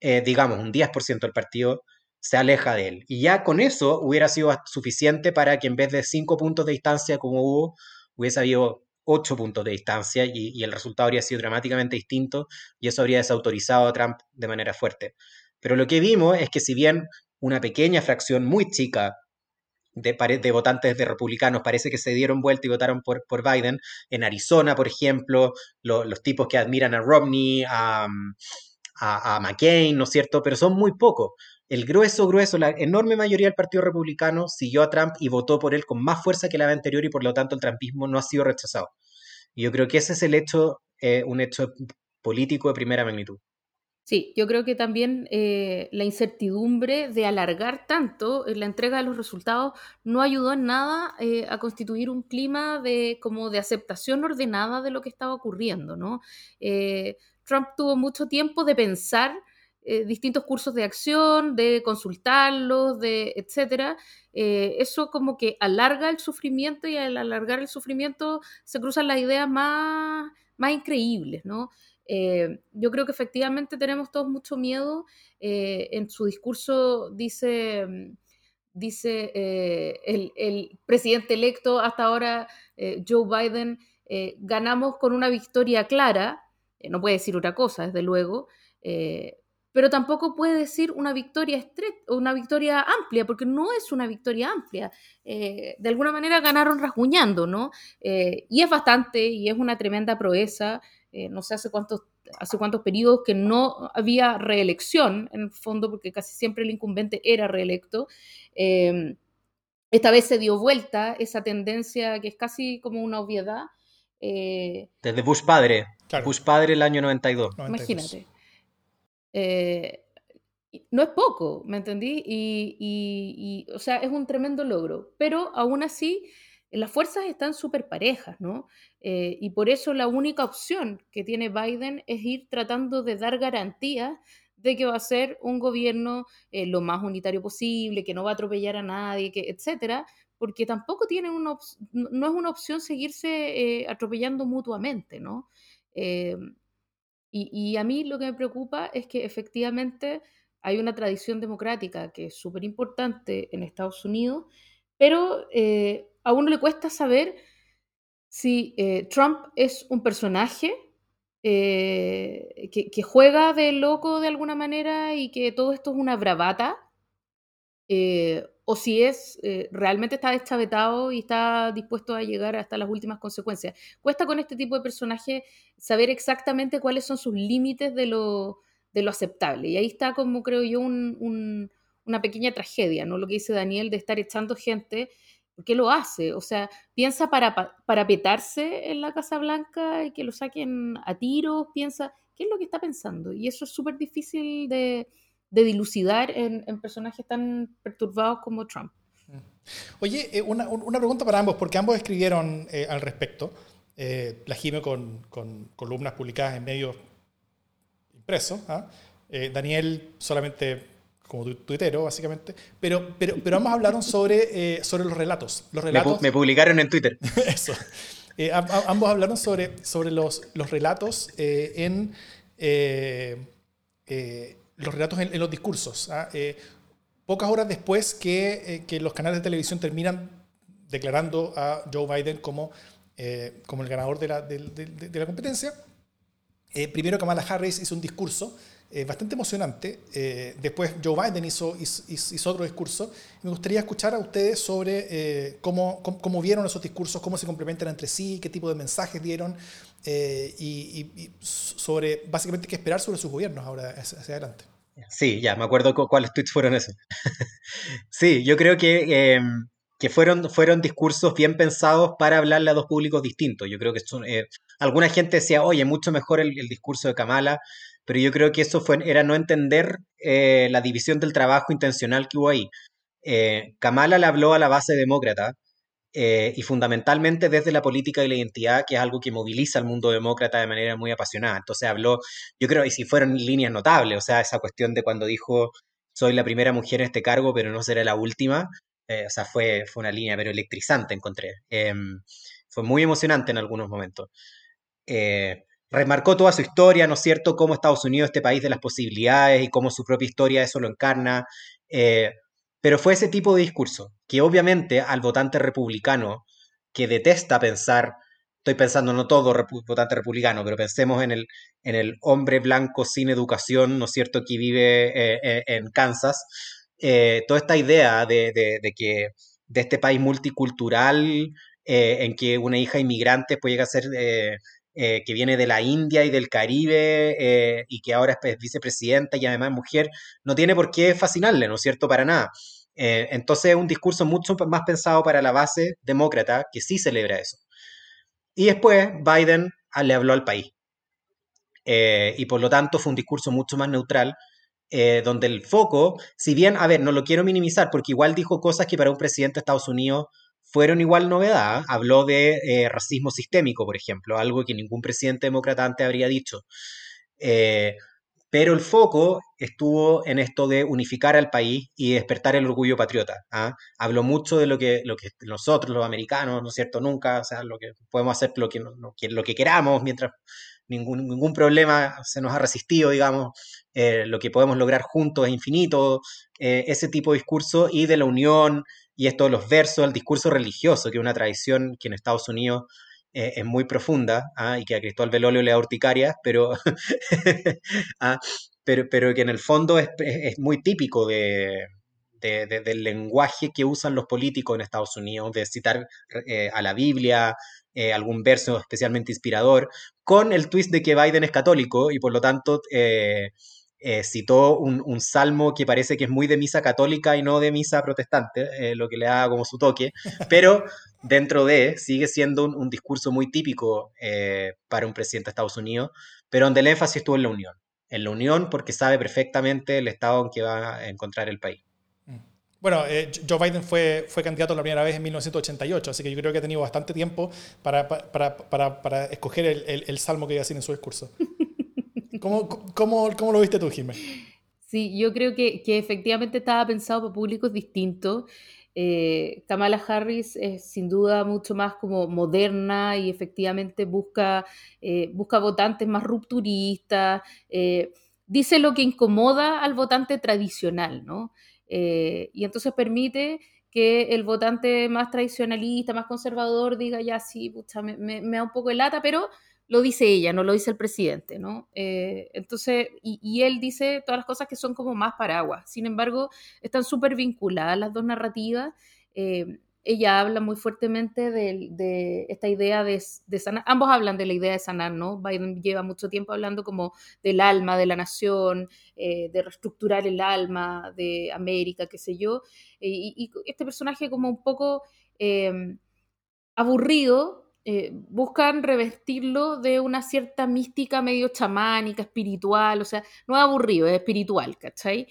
eh, digamos, un 10% del partido, se aleja de él. Y ya con eso hubiera sido suficiente para que en vez de cinco puntos de distancia como hubo, hubiese habido ocho puntos de distancia y, el resultado habría sido dramáticamente distinto y eso habría desautorizado a Trump de manera fuerte. Pero lo que vimos es que si bien una pequeña fracción muy chica de, de, votantes de republicanos parece que se dieron vuelta y votaron por, por Biden. En Arizona, por ejemplo, los tipos que admiran a Romney, a, a, McCain, ¿no es cierto? Pero son muy pocos. El grueso, grueso, la enorme mayoría del Partido Republicano siguió a Trump y votó por él con más fuerza que la anterior y por lo tanto el trumpismo no ha sido rechazado. Y yo creo que ese es el hecho, eh, un hecho político de primera magnitud. Sí, yo creo que también eh, la incertidumbre de alargar tanto la entrega de los resultados no ayudó en nada eh, a constituir un clima de, como de aceptación ordenada de lo que estaba ocurriendo. ¿no? Eh, Trump tuvo mucho tiempo de pensar distintos cursos de acción, de consultarlos, de etcétera. eso como que alarga el sufrimiento y al alargar el sufrimiento se cruzan las ideas más, más increíbles, ¿no? Eh, yo creo que efectivamente tenemos todos mucho miedo. Eh, en su discurso dice, dice eh, el, presidente electo hasta ahora, Joe Biden, ganamos con una victoria clara, no puede decir otra cosa, desde luego, pero tampoco puede decir una victoria una victoria amplia, porque no es una victoria amplia. de alguna manera ganaron rasguñando, ¿no? y es bastante, y es una tremenda proeza. Eh, no sé hace cuántos, hace cuántos periodos que no había reelección, en el fondo, porque casi siempre el incumbente era reelecto. Em, esta vez se dio vuelta esa tendencia que es casi como una obviedad. Eh, Desde Bush padre. Bush padre el año 92. Imagínate. Eh, no es poco, ¿me entendí? Y, y, o sea, es un tremendo logro, pero aún así las fuerzas están súper parejas, ¿no? Eh, y por eso la única opción que tiene Biden es ir tratando de dar garantías de que va a ser un gobierno eh, lo más unitario posible, que no va a atropellar a nadie, que, etcétera, porque tampoco tiene una no es una opción seguirse atropellando mutuamente, ¿no? Y, y, a mí lo que me preocupa es que efectivamente hay una tradición democrática que es súper importante en Estados Unidos, pero a uno le cuesta saber si eh, Trump es un personaje eh, que, juega de loco de alguna manera y que todo esto es una bravata, eh, o si es realmente está deschavetado y está dispuesto a llegar hasta las últimas consecuencias. Cuesta con este tipo de personaje saber exactamente cuáles son sus límites de lo, de lo aceptable. Y ahí está como creo yo una pequeña tragedia, ¿no? Lo que dice Daniel de estar echando gente ¿Por qué lo hace? O sea, piensa para, para petarse en la Casa Blanca y que lo saquen a tiros, piensa, ¿qué es lo que está pensando? Y eso es súper difícil de, dilucidar en, personajes tan perturbados como Trump. Mm. Oye, eh, una, pregunta para ambos, porque ambos escribieron eh, al respecto. Eh, la Jime con, con, columnas publicadas en medios impresos. ¿ah? Daniel solamente como tuitero, básicamente, pero, pero, pero ambos hablaron sobre, eh, sobre los relatos. Los relatos me, publicaron en Twitter. Eso. Eh, ambos hablaron sobre, sobre los, los relatos eh, en los relatos en, los discursos. ¿ah? pocas horas después que, que, los canales de televisión terminan declarando a Joe Biden como, como el ganador de la, de, de la competencia, primero Kamala Harris hizo un discurso eh, bastante emocionante. Eh, después Joe Biden hizo, hizo, otro discurso. Me gustaría escuchar a ustedes sobre eh, cómo, cómo, vieron esos discursos, cómo se complementan entre sí, qué tipo de mensajes dieron y, sobre básicamente qué esperar sobre sus gobiernos ahora hacia, adelante. Sí, ya, me acuerdo cuáles tweets fueron esos. sí, yo creo que que fueron, fueron discursos bien pensados para hablarle a dos públicos distintos. Yo creo que son, alguna gente decía, oye, mucho mejor el, discurso de Kamala, pero yo creo que eso fue, era no entender eh, la división del trabajo intencional que hubo ahí. Eh, Kamala le habló a la base demócrata eh, y fundamentalmente desde la política y la identidad, que es algo que moviliza al mundo demócrata de manera muy apasionada. Entonces habló, yo creo, y si fueron líneas notables, o sea, esa cuestión de cuando dijo, soy la primera mujer en este cargo, pero no seré la última, o sea, fue, fue una línea, pero electrizante encontré. Em, fue muy emocionante en algunos momentos. Eh, remarcó toda su historia, ¿no es cierto?, cómo Estados Unidos, este país de las posibilidades y cómo su propia historia eso lo encarna. Eh, pero fue ese tipo de discurso que obviamente al votante republicano que detesta pensar, estoy pensando no todo votante republicano, pero pensemos en el, en el hombre blanco sin educación, ¿no es cierto?, que vive eh, en Kansas, toda esta idea de, de, que de este país multicultural en que una hija inmigrante puede llegar a ser eh, que viene de la India y del Caribe eh, y que ahora es vicepresidenta y además mujer, no tiene por qué fascinarle, ¿no es cierto? Para nada. Eh, entonces es un discurso mucho más pensado para la base demócrata que sí celebra eso. Y después Biden le habló al país. y por lo tanto fue un discurso mucho más neutral, donde el foco, si bien, a ver, no lo quiero minimizar, porque igual dijo cosas que para un presidente de Estados Unidos fueron igual novedad. Habló de eh, racismo sistémico, por ejemplo, algo que ningún presidente demócrata antes habría dicho. Eh, pero el foco estuvo en esto de unificar al país y despertar el orgullo patriota. ¿ah? Habló mucho de lo que, nosotros, los americanos, ¿no es cierto? Nunca, o sea, lo que podemos hacer lo que, lo que queramos mientras ningún, ningún problema se nos ha resistido, digamos, eh, lo que podemos lograr juntos es infinito, ese tipo de discurso y de la unión, y esto de los versos, el discurso religioso, que es una tradición que en Estados Unidos eh, es muy profunda ¿ah? y que a Cristóbal Velolio le da urticarias, pero, ¿ah? pero, pero que en el fondo es, es muy típico de, del lenguaje que usan los políticos en Estados Unidos, de citar eh, a la Biblia, eh, algún verso especialmente inspirador, con el twist de que Biden es católico y por lo tanto citó un, salmo que parece que es muy de misa católica y no de misa protestante, eh, lo que le da como su toque, pero dentro de sigue siendo un, discurso muy típico eh, para un presidente de Estados Unidos, pero donde el énfasis estuvo en la unión, en la unión porque sabe perfectamente el estado en que va a encontrar el país. Mm. Bueno, Joe Biden fue, fue candidato la primera vez en 1988, así que yo creo que ha tenido bastante tiempo para, para, para, para escoger el, el, salmo que iba a decir en su discurso. ¿Cómo, cómo, cómo lo viste tú, Jiménez? Sí, yo creo que, que, efectivamente estaba pensado para públicos distintos. Eh, Kamala Harris es sin duda mucho más como moderna y efectivamente busca, eh, busca votantes más rupturistas, eh, dice lo que incomoda al votante tradicional, ¿no? y entonces permite que el votante más tradicionalista, más conservador diga, ya sí, pucha, me, da un poco de lata, pero lo dice ella, no lo dice el presidente, ¿no? Eh, entonces, y, él dice todas las cosas que son como más paraguas. Sin embargo, están súper vinculadas las dos narrativas. Eh, ella habla muy fuertemente de, esta idea de, sanar, ambos hablan de la idea de sanar, ¿no? Biden lleva mucho tiempo hablando como del alma de la nación, eh, de reestructurar el alma de América, qué sé yo, y, este personaje como un poco aburrido, eh, buscan revestirlo de una cierta mística medio chamánica, espiritual, o sea, no es aburrido, es espiritual, ¿cachai?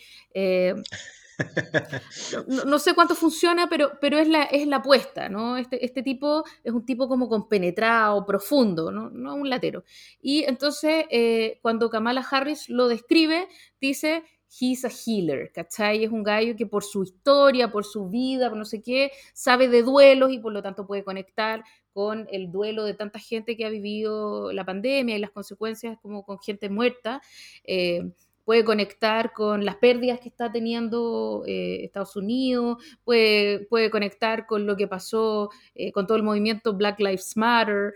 No, sé cuánto funciona, pero, pero es, la, es la apuesta, ¿no? Este, este tipo es un tipo como compenetrado, profundo, ¿no? No un latero. Y entonces, eh, cuando Kamala Harris lo describe, dice he's a healer, ¿cachai? Es un gallo que por su historia, por su vida, por no sé qué, sabe de duelos y por lo tanto puede conectar con el duelo de tanta gente que ha vivido la pandemia y las consecuencias como con gente muerta. Eh, puede conectar con las pérdidas que está teniendo eh, Estados Unidos, puede, puede, conectar con lo que pasó eh, con todo el movimiento Black Lives Matter,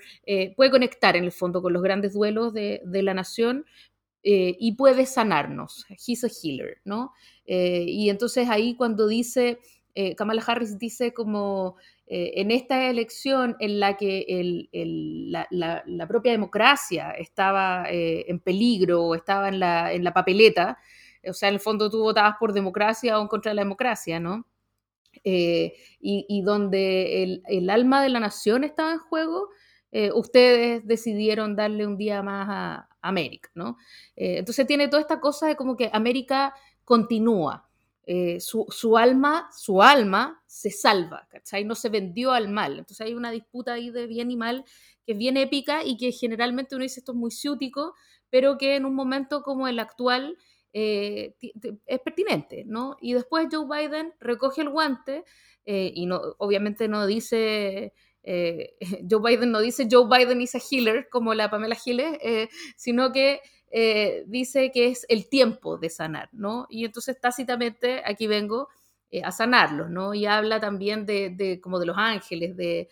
puede conectar en el fondo con los grandes duelos de, de la nación, eh, y puede sanarnos. He's a healer, ¿no? Eh, y entonces ahí cuando dice, eh, Kamala Harris dice como en esta elección en la que la, propia democracia estaba en peligro o estaba en la, en la papeleta, o sea, en el fondo tú votabas por democracia o contra la democracia, ¿no? y, donde el, alma de la nación estaba en juego, eh, ustedes decidieron darle un día más a América, ¿no? Eh, entonces tiene toda esta cosa de como que América continúa, eh, su, alma, su alma se salva, ¿cachai? No se vendió al mal. Entonces hay una disputa ahí de bien y mal que es bien épica y que generalmente uno dice esto es muy ciútico, pero que en un momento como el actual eh, es pertinente, ¿no? Y después Joe Biden recoge el guante eh, y no, obviamente no dice... Joe Biden no dice Joe Biden is a healer como la Pamela Giles, sino que eh, dice que es el tiempo de sanar, ¿no? Y entonces tácitamente aquí vengo eh, a sanarlos, ¿no? Y habla también de, como de los ángeles, de,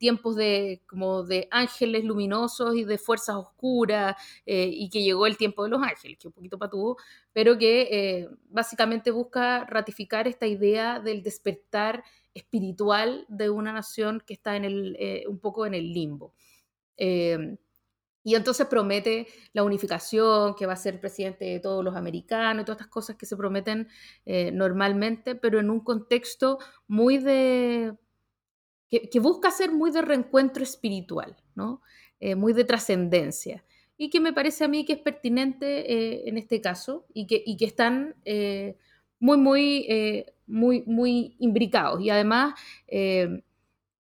tiempos de como de ángeles luminosos y de fuerzas oscuras eh, y que llegó el tiempo de los ángeles, que un poquito patuvo, pero que básicamente busca ratificar esta idea del despertar espiritual de una nación que está en el, un poco en el limbo. Y entonces promete la unificación, que va a ser presidente de todos los americanos y todas estas cosas que se prometen eh, normalmente, pero en un contexto muy de... que, busca ser muy de reencuentro espiritual, ¿no? Eh, muy de trascendencia. Y que me parece a mí que es pertinente eh, en este caso y que, y que están muy, muy, muy, muy imbricados. Y además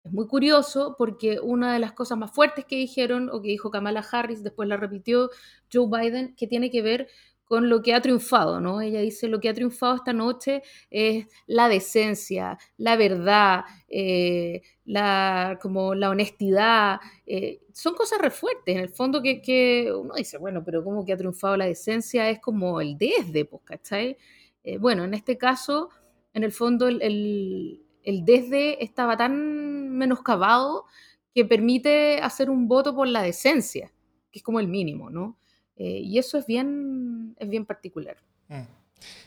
es muy curioso porque una de las cosas más fuertes que dijeron o que dijo Kamala Harris, después la repitió Joe Biden, que tiene que ver con lo que ha triunfado, ¿no? Ella dice, lo que ha triunfado esta noche es la decencia, la verdad, eh, la, como la honestidad. Eh, son cosas re fuertes, en el fondo que, uno dice, bueno, pero ¿cómo que ha triunfado la decencia? Es como el desde, pues, ¿cachai? Eh, bueno, en este caso, en el fondo, el el desde estaba tan menoscabado que permite hacer un voto por la decencia, que es como el mínimo, ¿no? Eh, y eso es bien, es bien particular. Mm.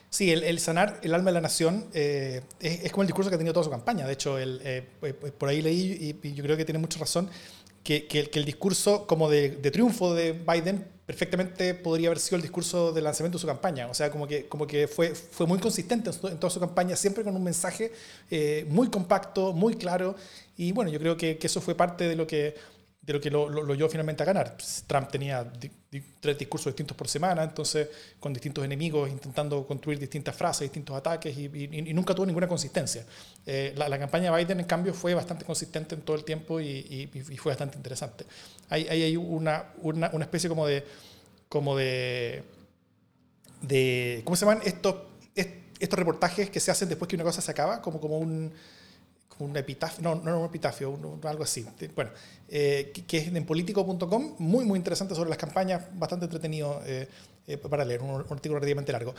Sí, el, sanar el alma de la nación eh, es, como el discurso que ha tenido toda su campaña. De hecho, el, eh, por ahí leí, y, yo creo que tiene mucha razón, que, el discurso como de, triunfo de Biden perfectamente podría haber sido el discurso de lanzamiento de su campaña. O sea, como que, como que fue, fue muy consistente en, toda su campaña, siempre con un mensaje eh, muy compacto, muy claro. Y bueno, yo creo que, eso fue parte de lo que de lo que lo, lo, finalmente a ganar. Pues, Trump tenía tres discursos distintos por semana, entonces con distintos enemigos, intentando construir distintas frases, distintos ataques y, nunca tuvo ninguna consistencia. Eh, la, campaña de Biden, en cambio, fue bastante consistente en todo el tiempo y, fue bastante interesante. Hay, hay una, una, una, especie como de, como de ¿cómo se llaman estos, estos reportajes que se hacen después que una cosa se acaba? Como, como un un epitafio, no, no un epitafio, algo así. Bueno, eh, que, es en político.com, muy, muy interesante sobre las campañas, bastante entretenido eh, eh, para leer, un, artículo relativamente largo.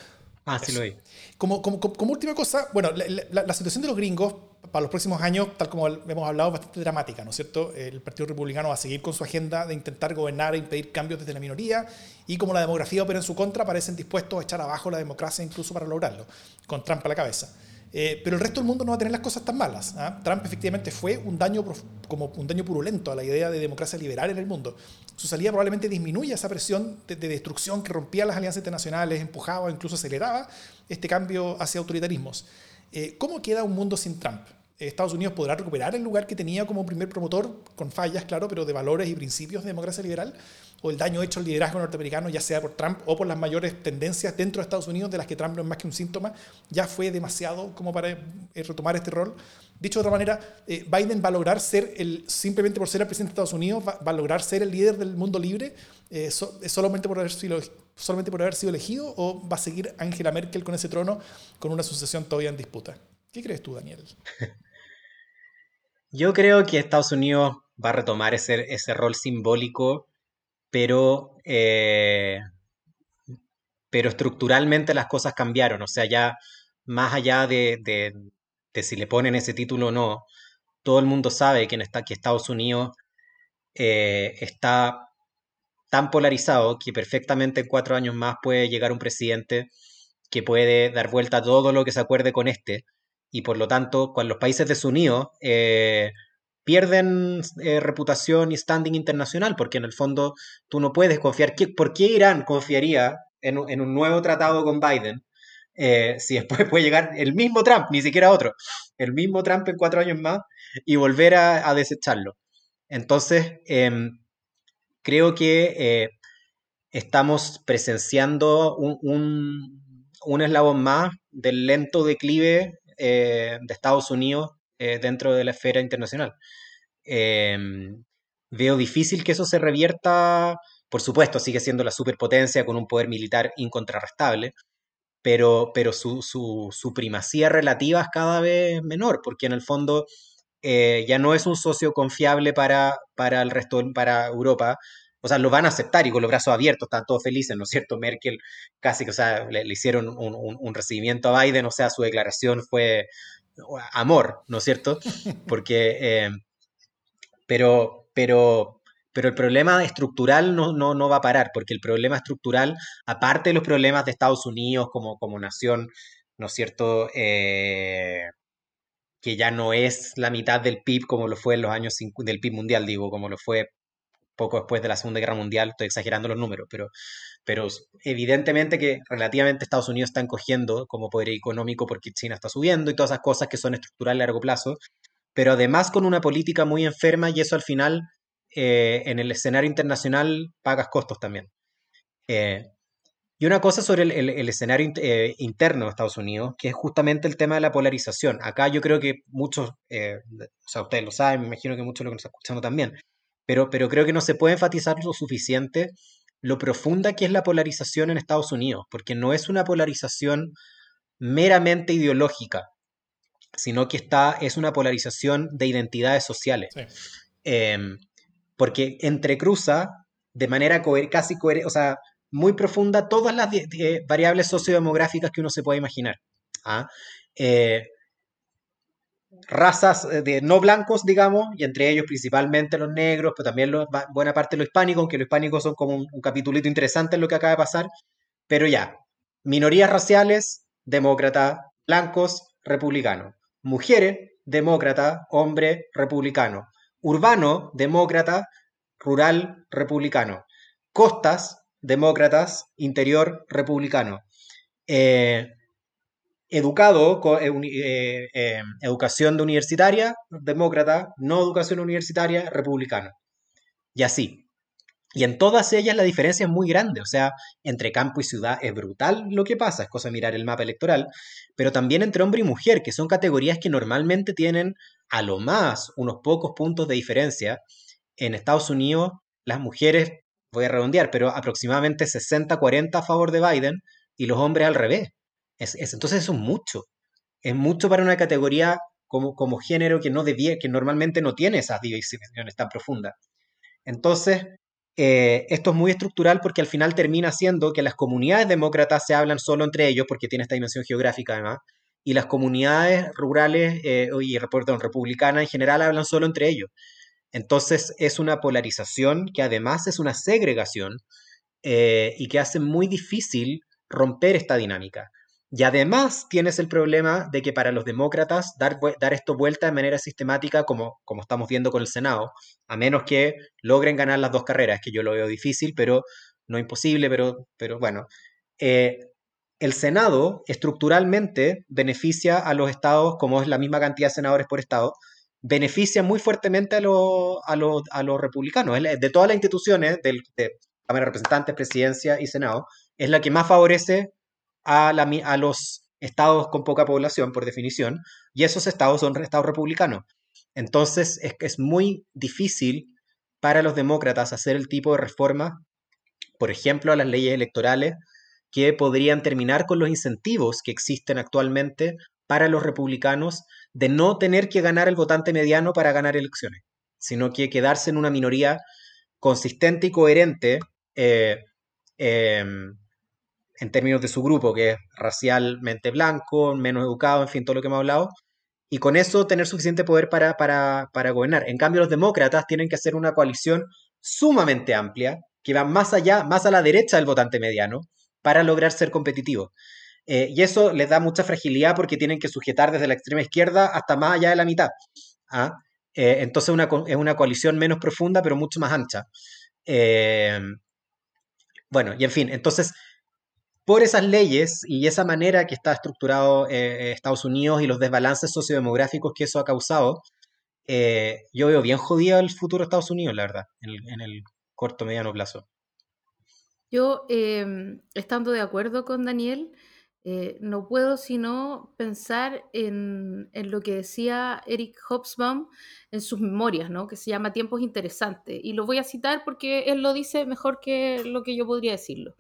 Ah, sí lo vi. Como, como, como, última cosa, bueno, la, situación de los gringos para los próximos años, tal como hemos hablado, es bastante dramática, ¿no es cierto? El Partido Republicano va a seguir con su agenda de intentar gobernar e impedir cambios desde la minoría, y como la demografía opera en su contra, parecen dispuestos a echar abajo la democracia incluso para lograrlo, con Trump a la cabeza. Eh, pero el resto del mundo no va a tener las cosas tan malas. ¿ah? Trump efectivamente fue un daño, como un daño purulento a la idea de democracia liberal en el mundo. Su salida probablemente disminuye esa presión de, destrucción que rompía las alianzas internacionales, empujaba o incluso aceleraba este cambio hacia autoritarismos. Eh, ¿Cómo queda un mundo sin Trump? Estados Unidos podrá recuperar el lugar que tenía como primer promotor, con fallas, claro, pero de valores y principios de democracia liberal, o el daño hecho al liderazgo norteamericano, ya sea por Trump o por las mayores tendencias dentro de Estados Unidos, de las que Trump no es más que un síntoma, ya fue demasiado como para eh, retomar este rol. Dicho de otra manera, eh, Biden va a lograr ser, el, simplemente por ser el presidente de Estados Unidos, va, a lograr ser el líder del mundo libre eh, solamente, por haber sido, solamente por haber sido elegido, o va a seguir Angela Merkel con ese trono con una sucesión todavía en disputa. ¿Qué crees tú, Daniel? Yo creo que Estados Unidos va a retomar ese, ese rol simbólico, pero, eh, pero estructuralmente las cosas cambiaron. O sea, ya más allá de, de, si le ponen ese título o no, todo el mundo sabe que, que Estados Unidos eh, está tan polarizado que perfectamente en cuatro años más puede llegar un presidente que puede dar vuelta a todo lo que se acuerde con este y por lo tanto, cuando los países desunidos eh, pierden eh, reputación y standing internacional, porque en el fondo tú no puedes confiar. ¿Por qué Irán confiaría en, un nuevo tratado con Biden eh, si después puede llegar el mismo Trump, ni siquiera otro, el mismo Trump en cuatro años más y volver a, desecharlo? Entonces, em, creo que eh, estamos presenciando un, eslabón más del lento declive de Estados Unidos eh, dentro de la esfera internacional. Em, veo difícil que eso se revierta, por supuesto, sigue siendo la superpotencia con un poder militar incontrarrestable, pero, pero su, su, primacía relativa es cada vez menor, porque en el fondo eh, ya no es un socio confiable para, para el resto, para Europa, o sea, lo van a aceptar y con los brazos abiertos, están todos felices, ¿no es cierto? Merkel casi que, o sea, le, hicieron un, recibimiento a Biden, o sea, su declaración fue amor, ¿no es cierto? Porque, eh, pero, pero, pero el problema estructural no, no, no, va a parar, porque el problema estructural, aparte de los problemas de Estados Unidos como, como nación, ¿no es cierto? Eh, que ya no es la mitad del PIB como lo fue en los años del PIB mundial, digo, como lo fue poco después de la Segunda Guerra Mundial, estoy exagerando los números, pero, pero evidentemente que relativamente Estados Unidos está encogiendo como poder económico porque China está subiendo y todas esas cosas que son estructurales a largo plazo, pero además con una política muy enferma y eso al final eh, en el escenario internacional pagas costos también. Eh, y una cosa sobre el, escenario eh, interno de Estados Unidos, que es justamente el tema de la polarización. Acá yo creo que muchos, o sea, ustedes lo saben, me imagino que muchos lo que nos están escuchando también, pero, pero creo que no se puede enfatizar lo suficiente lo profunda que es la polarización en Estados Unidos, porque no es una polarización meramente ideológica, sino que está, es una polarización de identidades sociales. Em, porque entrecruza de manera casi coherente, o sea, muy profunda todas las variables sociodemográficas que uno se puede imaginar. ¿ah? Eh, razas eh, de no blancos, digamos, y entre ellos principalmente los negros, pero también buena parte de los hispánicos, aunque los hispánicos son como un, capitulito interesante en lo que acaba de pasar, pero ya, minorías raciales, demócrata, blancos, republicano, mujeres, demócrata, hombre, republicano, urbano, demócrata, rural, republicano, costas, demócratas, interior, republicano. Eh, educado, eh, eh, eh, educación de universitaria, demócrata, no educación universitaria, republicano. Y así. Y en todas ellas la diferencia es muy grande, o sea, entre campo y ciudad es brutal lo que pasa, es cosa de mirar el mapa electoral, pero también entre hombre y mujer, que son categorías que normalmente tienen a lo más unos pocos puntos de diferencia. En Estados Unidos, las mujeres, voy a redondear, pero aproximadamente 60-40 a favor de Biden y los hombres al revés. Es, entonces eso es mucho. Es mucho para una categoría como, como género que, no debía, que normalmente no tiene esas divisiones tan profundas. Entonces, eh, esto es muy estructural porque al final termina siendo que las comunidades demócratas se hablan solo entre ellos, porque tiene esta dimensión geográfica además, y las comunidades rurales eh, y perdón, republicanas en general hablan solo entre ellos. Entonces es una polarización que además es una segregación eh, y que hace muy difícil romper esta dinámica. Y además tienes el problema de que para los demócratas dar, dar esto vuelta de manera sistemática, como, como estamos viendo con el Senado, a menos que logren ganar las dos carreras, que yo lo veo difícil, pero no imposible, pero, pero bueno. Eh, el Senado estructuralmente beneficia a los estados, como es la misma cantidad de senadores por estado, beneficia muy fuertemente a, a, a los republicanos. De todas las instituciones, del, de Cámara de Representantes, Presidencia y Senado, es la que más favorece a, los estados con poca población, por definición, y esos estados son estados republicanos. Entonces es, muy difícil para los demócratas hacer el tipo de reforma, por ejemplo, a las leyes electorales, que podrían terminar con los incentivos que existen actualmente para los republicanos de no tener que ganar el votante mediano para ganar elecciones, sino que quedarse en una minoría consistente y coherente eh, em, en términos de su grupo, que es racialmente blanco, menos educado, en fin, todo lo que hemos hablado, y con eso tener suficiente poder para, para, gobernar. En cambio, los demócratas tienen que hacer una coalición sumamente amplia, que va más allá, más a la derecha del votante mediano, para lograr ser competitivos. Eh, y eso les da mucha fragilidad porque tienen que sujetar desde la extrema izquierda hasta más allá de la mitad. ¿ah? Eh, entonces una, es una coalición menos profunda, pero mucho más ancha. Eh, bueno, y en fin, entonces por esas leyes y esa manera que está estructurado eh, Estados Unidos y los desbalances sociodemográficos que eso ha causado, eh, yo veo bien jodido el futuro de Estados Unidos, la verdad, en el, corto mediano plazo. Yo, estando de acuerdo con Daniel, eh, no puedo sino pensar en, en lo que decía Eric Hobsbawm en sus memorias, ¿no? que se llama Tiempos Interesantes. Y lo voy a citar porque él lo dice mejor que lo que yo podría decirlo.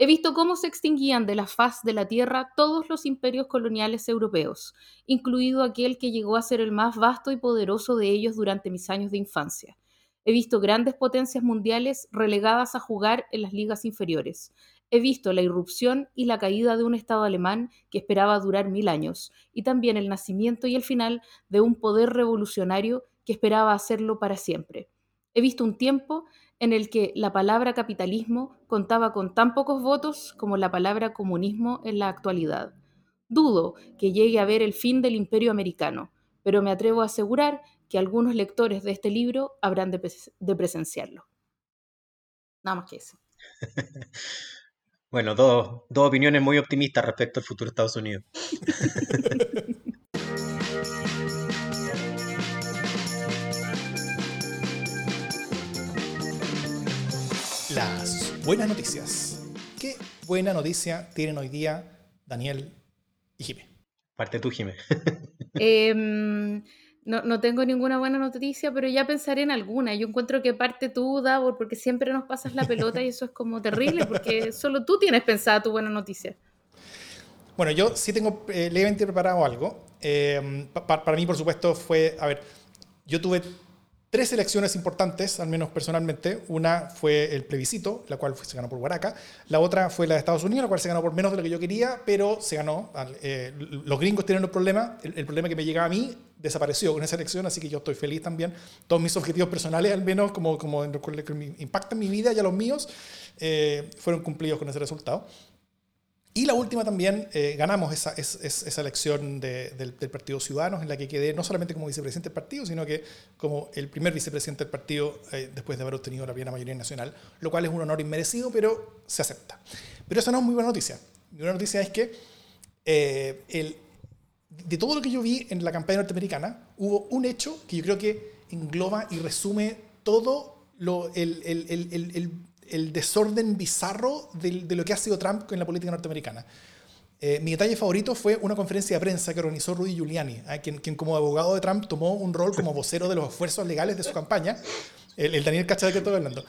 He visto cómo se extinguían de la faz de la Tierra todos los imperios coloniales europeos, incluido aquel que llegó a ser el más vasto y poderoso de ellos durante mis años de infancia. He visto grandes potencias mundiales relegadas a jugar en las ligas inferiores. He visto la irrupción y la caída de un Estado alemán que esperaba durar mil años, y también el nacimiento y el final de un poder revolucionario que esperaba hacerlo para siempre. He visto un tiempo en el que la palabra capitalismo contaba con tan pocos votos como la palabra comunismo en la actualidad. Dudo que llegue a ver el fin del imperio americano, pero me atrevo a asegurar que algunos lectores de este libro habrán de, de presenciarlo. Nada más que eso. bueno, dos, dos opiniones muy optimistas respecto al futuro de Estados Unidos. buenas noticias. ¿Qué buena noticia tienen hoy día Daniel y Jimé? Parte tú, Jimé. eh, no, no, tengo ninguna buena noticia, pero ya pensaré en alguna. Yo encuentro que parte tú, Davor, porque siempre nos pasas la pelota y eso es como terrible, porque solo tú tienes pensada tu buena noticia. Bueno, yo sí tengo eh, levemente preparado algo. Eh, pa para mí, por supuesto, fue, a ver, yo tuve tres elecciones importantes, al menos personalmente. Una fue el plebiscito, la cual se ganó por Huaraca. La otra fue la de Estados Unidos, la cual se ganó por menos de lo que yo quería, pero se ganó. Eh, los gringos tienen un problema. El, el, problema que me llegaba a mí desapareció con esa elección, así que yo estoy feliz también. Todos mis objetivos personales, al menos como, como impactan mi vida y a los míos, eh, fueron cumplidos con ese resultado. Y la última también, eh, ganamos esa, esa, esa elección de, del, del, Partido Ciudadanos, en la que quedé no solamente como vicepresidente del partido, sino que como el primer vicepresidente del partido eh, después de haber obtenido la plena mayoría nacional, lo cual es un honor inmerecido, pero se acepta. Pero eso no es muy buena noticia. Mi buena noticia es que eh, el, de todo lo que yo vi en la campaña norteamericana, hubo un hecho que yo creo que engloba y resume todo lo, el, el, el, el desorden bizarro de, lo que ha sido Trump en la política norteamericana. Eh, mi detalle favorito fue una conferencia de prensa que organizó Rudy Giuliani, ¿eh? quien, quien, como abogado de Trump tomó un rol como vocero de los esfuerzos legales de su campaña, el, el Daniel Cacha que estoy hablando,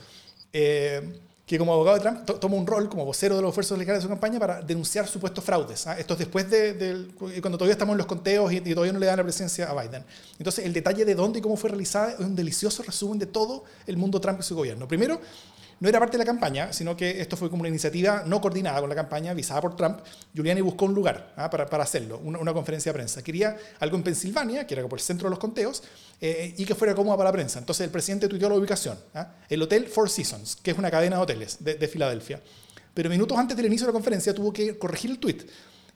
eh, que como abogado de Trump to, tomó un rol como vocero de los esfuerzos legales de su campaña para denunciar supuestos fraudes. ¿eh? Esto es después de, de, cuando todavía estamos en los conteos y, y, todavía no le dan la presencia a Biden. Entonces, el detalle de dónde y cómo fue realizada es un delicioso resumen de todo el mundo Trump y su gobierno. Primero, no era parte de la campaña, sino que esto fue como una iniciativa no coordinada con la campaña, visada por Trump. Giuliani buscó un lugar ¿ah? para, hacerlo, una, conferencia de prensa. Quería algo en Pensilvania, que era por el centro de los conteos, eh, y que fuera cómoda para la prensa. Entonces el presidente tuiteó la ubicación, ¿ah? el Hotel Four Seasons, que es una cadena de hoteles de, de, Filadelfia. Pero minutos antes del inicio de la conferencia tuvo que corregir el tweet.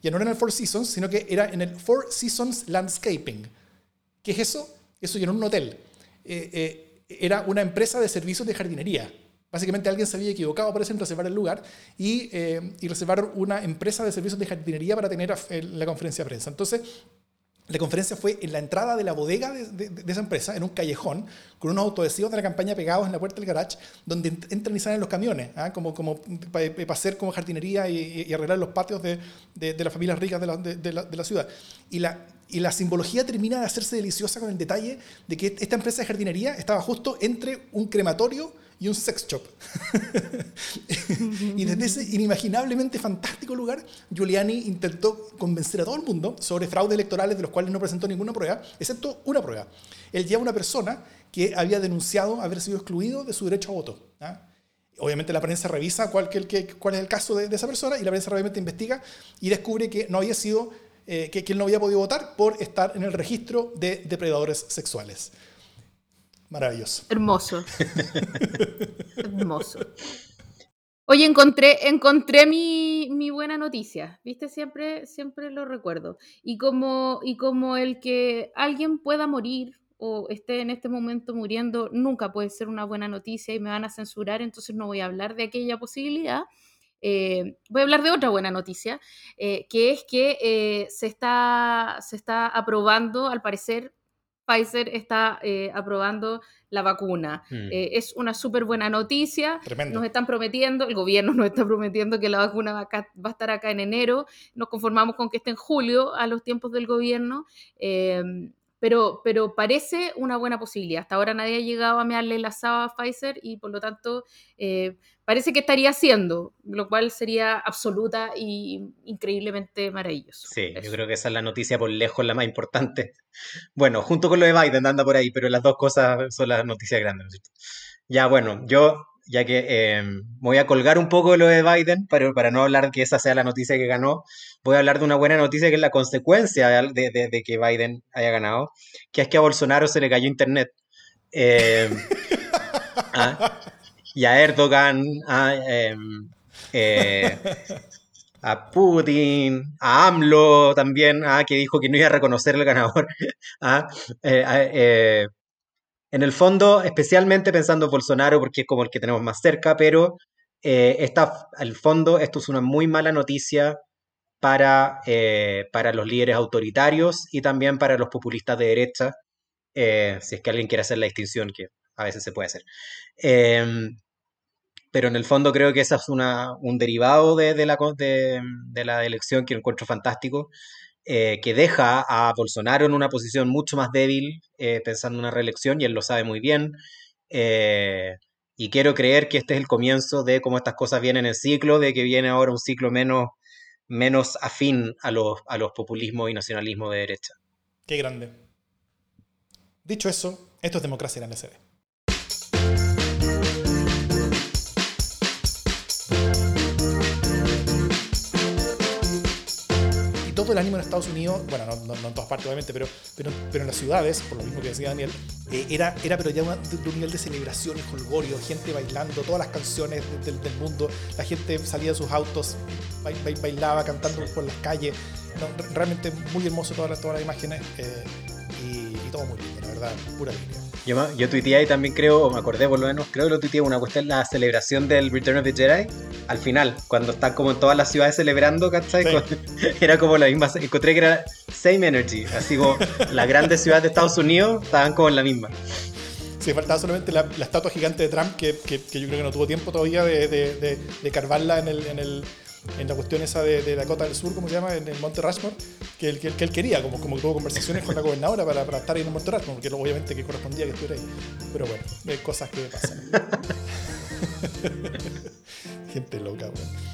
Ya no era en el Four Seasons, sino que era en el Four Seasons Landscaping. ¿Qué es eso? Eso ya era un hotel. Eh, eh, era una empresa de servicios de jardinería. Básicamente alguien se había equivocado, parece, en reservar el lugar y, eh, y, reservar una empresa de servicios de jardinería para tener la conferencia de prensa. Entonces, la conferencia fue en la entrada de la bodega de, esa empresa, en un callejón, con unos autoadhesivos de la campaña pegados en la puerta del garage, donde entran y salen los camiones, ¿eh? como, como para pa hacer como jardinería y, y, arreglar los patios de, de las familias ricas la, la, de la, ciudad. Y la, y la simbología termina de hacerse deliciosa con el detalle de que esta empresa de jardinería estaba justo entre un crematorio y un sex shop. y desde ese inimaginablemente fantástico lugar, Giuliani intentó convencer a todo el mundo sobre fraudes electorales de los cuales no presentó ninguna prueba, excepto una prueba. Él lleva a una persona que había denunciado haber sido excluido de su derecho a voto. ¿ah? Obviamente la prensa revisa cuál, es el caso de, esa persona y la prensa obviamente investiga y descubre que no había sido, eh, que, que él no había podido votar por estar en el registro de depredadores sexuales. Maravilloso. Hermoso. Hermoso. Oye, encontré, encontré mi, mi, buena noticia, ¿viste? Siempre, siempre lo recuerdo. Y como, y como el que alguien pueda morir o esté en este momento muriendo, nunca puede ser una buena noticia y me van a censurar, entonces no voy a hablar de aquella posibilidad. Eh, voy a hablar de otra buena noticia, eh, que es que eh, se, está, se está aprobando, al parecer, Pfizer está eh, aprobando la vacuna. Mm. Eh, es una súper buena noticia. Tremendo. Nos están prometiendo, el gobierno nos está prometiendo que la vacuna va, acá- va a estar acá en enero. Nos conformamos con que esté en julio a los tiempos del gobierno. eh, pero, pero parece una buena posibilidad. Hasta ahora nadie ha llegado a mearle la saba a Pfizer y por lo tanto eh, parece que estaría haciendo, lo cual sería absoluta y increíblemente maravilloso. Sí, yo creo que esa es la noticia por lejos la más importante. Bueno, junto con lo de Biden anda por ahí, pero las dos cosas son las noticias grandes, ¿no? Ya, bueno, yo, ya que eh, me voy a colgar un poco de lo de Biden, pero para no hablar que esa sea la noticia que ganó, voy a hablar de una buena noticia que es la consecuencia de, de- de que Biden haya ganado, que es que a Bolsonaro se le cayó internet. Eh, ah, y a Erdogan, a, em, eh, a Putin, a AMLO también, ah, que dijo que no iba a reconocer el ganador. ah, eh, ah, eh, en el fondo, especialmente pensando en Bolsonaro, porque es como el que tenemos más cerca, pero eh, esta, al fondo esto es una muy mala noticia para, eh, para los líderes autoritarios y también para los populistas de derecha, eh, si es que alguien quiere hacer la distinción, que a veces se puede hacer. Em, pero en el fondo creo que ese es una, un derivado de, de la, de, de la elección que encuentro fantástico, eh, que deja a Bolsonaro en una posición mucho más débil eh, pensando en una reelección, y él lo sabe muy bien. eh, y quiero creer que este es el comienzo de cómo estas cosas vienen en ciclo, de que viene ahora un ciclo menos, menos afín a los, a los populismos y nacionalismos de derecha. Qué grande. Dicho eso, esto es democracia en la. Todo el ánimo en Estados Unidos, bueno, no, no- no en todas partes obviamente, pero, pero, pero en las ciudades, por lo mismo que decía Daniel, eh, era, era pero ya una- de, de un nivel de celebración y jolgorio, gente bailando, todas las canciones de- del, del mundo, la gente salía de sus autos, bai- bai- bailaba, cantando por las calles. No, re- realmente muy hermoso todas las, todas las imágenes eh, todo muy lindo, la verdad, pura alegría. Yo, yo tuiteé y también creo, o me acordé por lo menos, creo que lo tuiteé una cuestión, la celebración del Return of the Jedi, al final, cuando están como en todas las ciudades celebrando, ¿cachai? Sí. Era como la misma, encontré que era same energy, así como las grandes ciudades de Estados Unidos estaban como en la misma. Sí, faltaba solamente la, la estatua gigante de Trump, que, que- que yo creo que no tuvo tiempo todavía de, de, de- de carvarla en, el, en, el, en la cuestión esa de, de Dakota del Sur, como se llama, en el Monte Rushmore, que, él, quería, como, como tuvo conversaciones con la gobernadora para, para estar ahí en el Monte Rushmore, porque obviamente que correspondía que estuviera ahí. Pero bueno, hay cosas que pasan. Gente loca, weón.